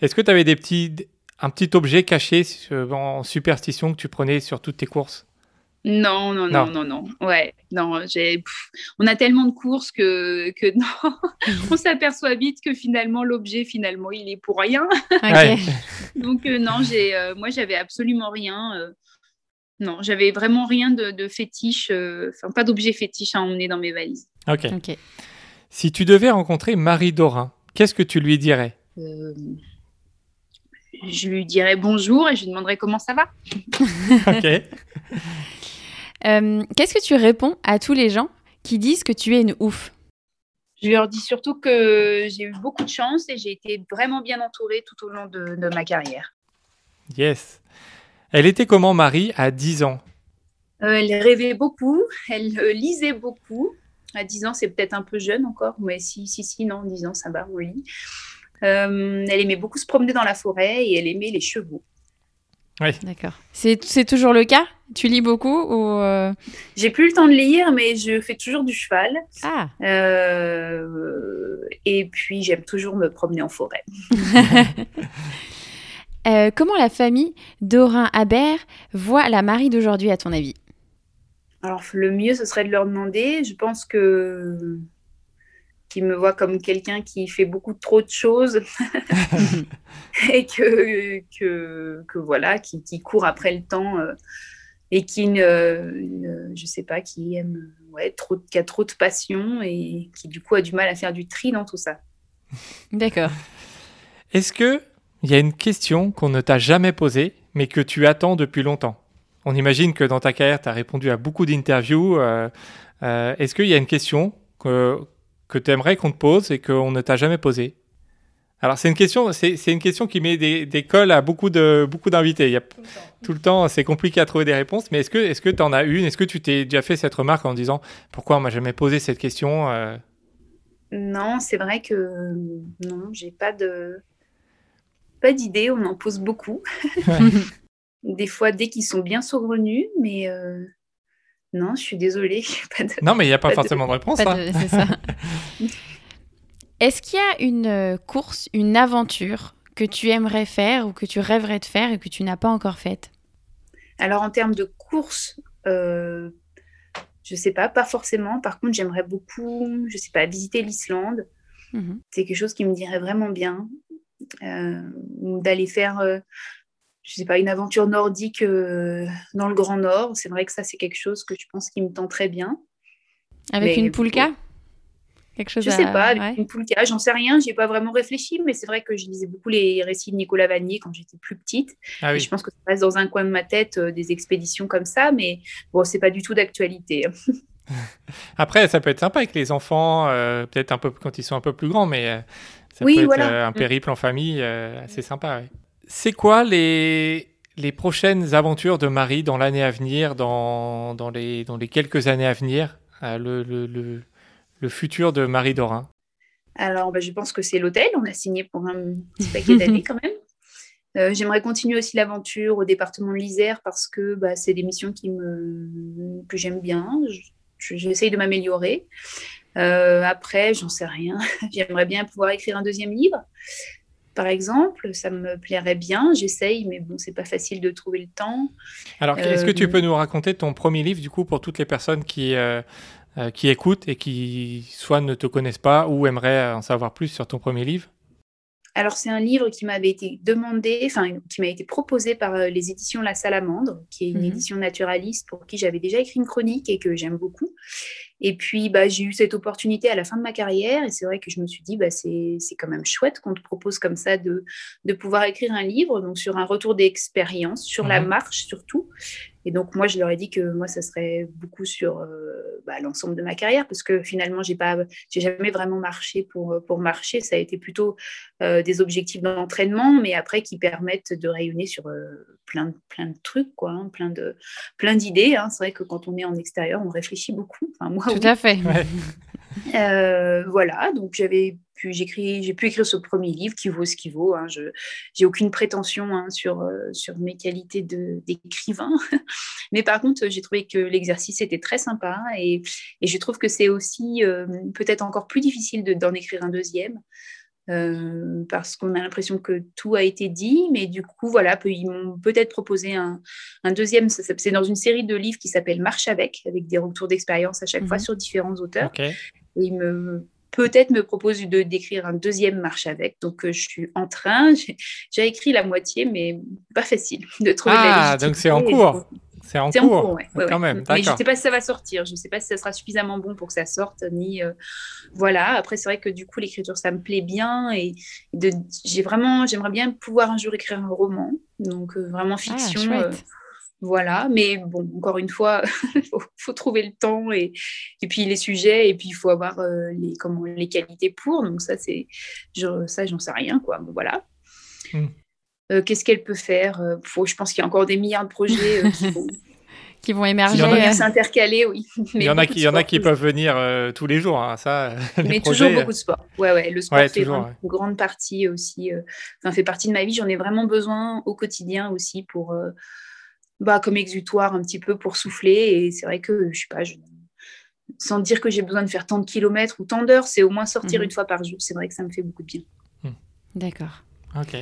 Est-ce que tu avais des petits, un petit objet caché en superstition que tu prenais sur toutes tes courses? Non, non, non, non, non, Ouais, non, j'ai. On a tellement de courses que, que non, on s'aperçoit vite que finalement l'objet, finalement, il est pour rien. Donc euh, non, j'ai, euh, moi, j'avais absolument rien. Euh, non, j'avais vraiment rien de, fétiche, enfin pas d'objet fétiche à emmener dans mes valises. Ok. Si tu devais rencontrer Marie Dorin, qu'est-ce que tu lui dirais? Je lui dirais bonjour et je lui demanderais comment ça va. ok. Euh, qu'est-ce que tu réponds à tous les gens qui disent que tu es une ouf? Je leur dis surtout que j'ai eu beaucoup de chance et j'ai été vraiment bien entourée tout au long de, ma carrière. Yes. Elle était comment Marie à 10 ans? Euh, Elle rêvait beaucoup, elle euh, lisait beaucoup. À 10 ans, c'est peut-être un peu jeune encore, mais si, si, si, non, 10 ans, ça va, on lit. elle aimait beaucoup se promener dans la forêt et elle aimait les chevaux. Oui. D'accord. C'est toujours le cas? Tu lis beaucoup ou euh? J'ai plus le temps de lire, mais je fais toujours du cheval. Ah. Euh, et puis, j'aime toujours me promener en forêt. Euh, comment la famille d'Orin Habert voit la Marie d'aujourd'hui, à ton avis? Alors, le mieux, ce serait de leur demander. Je pense que qui me voit comme quelqu'un qui fait beaucoup trop de choses et que, que, que, voilà, qui, qui, court après le temps euh, et qui ne, je sais pas, qui aime, ouais, trop, qui a trop de passion et qui du coup a du mal à faire du tri dans tout ça. D'accord. Est-ce que il y a une question qu'on ne t'a jamais posée, mais que tu attends depuis longtemps? On imagine que dans ta carrière, tu as répondu à beaucoup d'interviews. Euh, euh, est-ce qu'il y a une question que, que tu aimerais qu'on te pose et qu'on ne t'a jamais posé Alors, c'est une question, c'est, une question qui met des, des, cols à beaucoup, de, beaucoup d'invités. Il y a, tout le temps, c'est compliqué à trouver des réponses. Mais est-ce que est-ce que tu en as une? Est-ce que tu t'es déjà fait cette remarque en disant pourquoi on m'a jamais posé cette question euh? Non, c'est vrai que non, j'ai pas de pas d'idée. On en pose beaucoup. des fois, dès qu'ils sont bien saugrenus, mais euh, non, je suis désolée. non, mais il n'y a pas, forcément de, réponse. Hein. C'est ça. Est-ce qu'il y a une euh, course, une aventure que tu aimerais faire ou que tu rêverais de faire et que tu n'as pas encore faite? Alors, en termes de course, euh, je ne sais pas, pas forcément. Par contre, j'aimerais beaucoup, je sais pas, visiter l'Islande. Mhm. C'est quelque chose qui me dirait vraiment bien. Euh, d'aller faire euh, je sais pas, une aventure nordique euh, dans le Grand Nord. C'est vrai que ça, c'est quelque chose que je pense qui me tente très bien. Avec une poulka? Quelque chose Je sais pas, avec une poulka, j'en sais rien, j'ai pas vraiment réfléchi, mais c'est vrai que je lisais beaucoup les récits de Nicolas Vanier quand j'étais plus petite. Ah je pense que ça reste dans un coin de ma tête euh, des expéditions comme ça, mais bon, c'est pas du tout d'actualité. Après, ça peut être sympa avec les enfants, euh, peut-être un peu quand ils sont un peu plus grands, mais ça peut être un périple en famille assez sympa. C'est quoi les, les prochaines aventures de Marie dans l'année à venir, dans, dans, les, dans les quelques années à venir le, le, le, futur de Marie Dorin? Alors, bah, je pense que c'est l'hôtel. On a signé pour un petit paquet d'années quand même. Euh, j'aimerais continuer aussi l'aventure au département de l'Isère parce que bah, c'est des missions qui me... que j'aime bien. J'essaye de m'améliorer. Euh, après, j'en sais rien. J'aimerais bien pouvoir écrire un deuxième livre, par exemple. Ça me plairait bien. J'essaye, mais bon, c'est pas facile de trouver le temps. Alors, est-ce que tu euh, peux nous raconter ton premier livre, du coup, pour toutes les personnes qui, qui écoutent et qui soit ne te connaissent pas ou aimeraient en savoir plus sur ton premier livre? Alors, c'est un livre qui m'avait été demandé, enfin, qui m'a été proposé par euh, les éditions La Salamandre, qui est une mhm. édition naturaliste pour qui j'avais déjà écrit une chronique et que j'aime beaucoup. Et puis, bah, j'ai eu cette opportunité à la fin de ma carrière et c'est vrai que je me suis dit, bah, c'est quand même chouette qu'on te propose comme ça de, de pouvoir écrire un livre, donc sur un retour d'expérience, sur la marche surtout. Et donc, moi, je leur ai dit que moi, ça serait beaucoup sur euh, bah, l'ensemble de ma carrière, parce que finalement, j'ai pas, j'ai jamais vraiment marché pour, pour marcher. Ça a été plutôt euh, des objectifs d'entraînement, mais après qui permettent de rayonner sur euh, plein, de, plein de trucs, quoi, hein, plein, de, plein d'idées. Hein. C'est vrai que quand on est en extérieur, on réfléchit beaucoup. Enfin, moi, Tout à fait. voilà, donc j'avais j'écris, j'ai pu écrire ce premier livre qui vaut ce qu'il vaut. Hein. Je j'ai aucune prétention hein, sur, euh, sur mes qualités d'écrivain, mais par contre, j'ai trouvé que l'exercice était très sympa et, et je trouve que c'est aussi euh, peut-être encore plus difficile d'en écrire un deuxième. Euh, parce qu'on a l'impression que tout a été dit, mais du coup, voilà, ils m'ont peut-être proposé un, un deuxième. C'est dans une série de livres qui s'appelle Marche avec, avec des retours d'expérience à chaque fois mhm. sur différents auteurs. Et ils me peut-être me propose de d'écrire un deuxième marche avec. Donc, euh, je suis en train. J'ai écrit la moitié, mais pas facile de trouver ah, donc c'est en cours. C'est en, cours, quand même. Mais je ne sais pas si ça va sortir. Je ne sais pas si ça sera suffisamment bon pour que ça sorte. Ni euh, voilà. Après, c'est vrai que du coup, l'écriture, ça me plaît bien et j'ai vraiment, j'aimerais bien pouvoir un jour écrire un roman. Donc euh, vraiment ah, fiction. Voilà, mais bon, encore une fois, il faut, trouver le temps et, et, puis les sujets, et puis il faut avoir euh, les, comment, les qualités pour. Donc ça, c'est, ça, j'en sais rien, quoi. voilà. Hmm. Euh, qu'est-ce qu'elle peut faire euh, Je pense qu'il y a encore des milliards de projets qui vont, qui vont émerger. Il y en a s'intercaler, oui. il y en a qui, y en a qui peuvent venir tous les jours, hein, ça. mais toujours beaucoup de sport. Ouais, ouais. Le sport fait une grande partie aussi. Enfin, fait partie de ma vie. J'en ai vraiment besoin au quotidien aussi pour bah, comme exutoire un petit peu pour souffler. Et c'est vrai que, je sais pas, sans dire que j'ai besoin de faire tant de kilomètres ou tant d'heures, c'est au moins sortir mhm. une fois par jour. C'est vrai que ça me fait beaucoup de bien. Hmm. D'accord. Ok.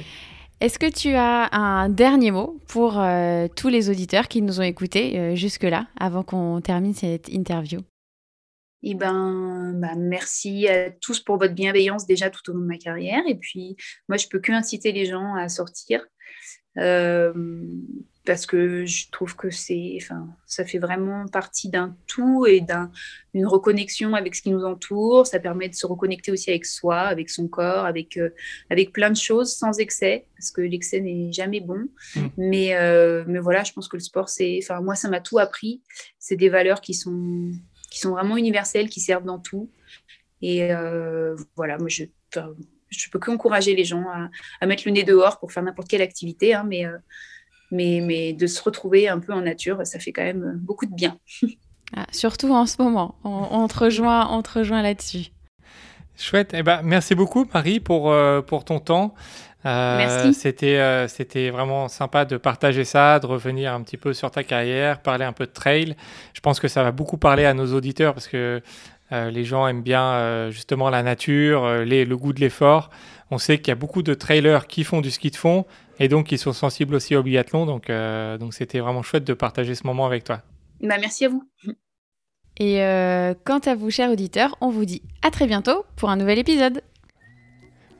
Est-ce que tu as un dernier mot pour euh, tous les auditeurs qui nous ont écoutés euh, jusque-là, avant qu'on termine cette interview? Eh ben, bah, merci à tous pour votre bienveillance déjà tout au long de ma carrière. Et puis, moi, je peux que inciter les gens à sortir. Euh, parce que je trouve que c'est, enfin, ça fait vraiment partie d'un tout et d'une reconnexion avec ce qui nous entoure. Ça permet de se reconnecter aussi avec soi, avec son corps, avec, euh, avec plein de choses sans excès, parce que l'excès n'est jamais bon. Mmh. Mais, euh, mais voilà, je pense que le sport, c'est, enfin, moi, ça m'a tout appris. C'est des valeurs qui sont, qui sont vraiment universelles, qui servent dans tout. Et euh, voilà, moi, je, je peux qu'encourager les gens à, à, mettre le nez dehors pour faire n'importe quelle activité, hein, mais mais, mais de se retrouver un peu en nature, ça fait quand même beaucoup de bien. Ah, surtout en ce moment, on, te rejoint, on te rejoint là-dessus. Chouette. Eh ben, merci beaucoup, Marie, pour, euh, pour ton temps. Euh, merci. C'était, euh, c'était vraiment sympa de partager ça, de revenir un petit peu sur ta carrière, parler un peu de trail. Je pense que ça va beaucoup parler à nos auditeurs parce que les gens aiment bien justement la nature, les, le goût de l'effort. On sait qu'il y a beaucoup de trailers qui font du ski de fond, et donc ils sont sensibles aussi au biathlon. Donc, euh, donc c'était vraiment chouette de partager ce moment avec toi. Bah, merci à vous. Et euh, quant à vous, chers auditeurs, on vous dit à très bientôt pour un nouvel épisode.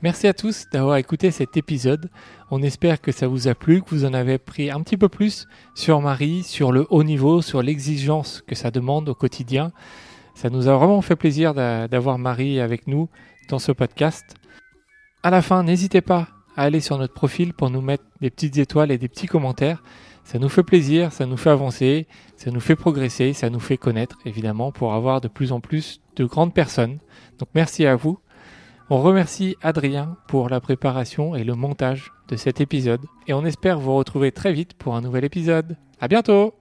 Merci à tous d'avoir écouté cet épisode. On espère que ça vous a plu, que vous en avez pris un petit peu plus sur Marie, sur le haut niveau, sur l'exigence que ça demande au quotidien. Ça nous a vraiment fait plaisir d'avoir Marie avec nous dans ce podcast. À la fin, n'hésitez pas à aller sur notre profil pour nous mettre des petites étoiles et des petits commentaires. Ça nous fait plaisir, ça nous fait avancer, ça nous fait progresser, ça nous fait connaître évidemment pour avoir de plus en plus de grandes personnes. Donc merci à vous. On remercie Adrien pour la préparation et le montage de cet épisode et on espère vous retrouver très vite pour un nouvel épisode. À bientôt!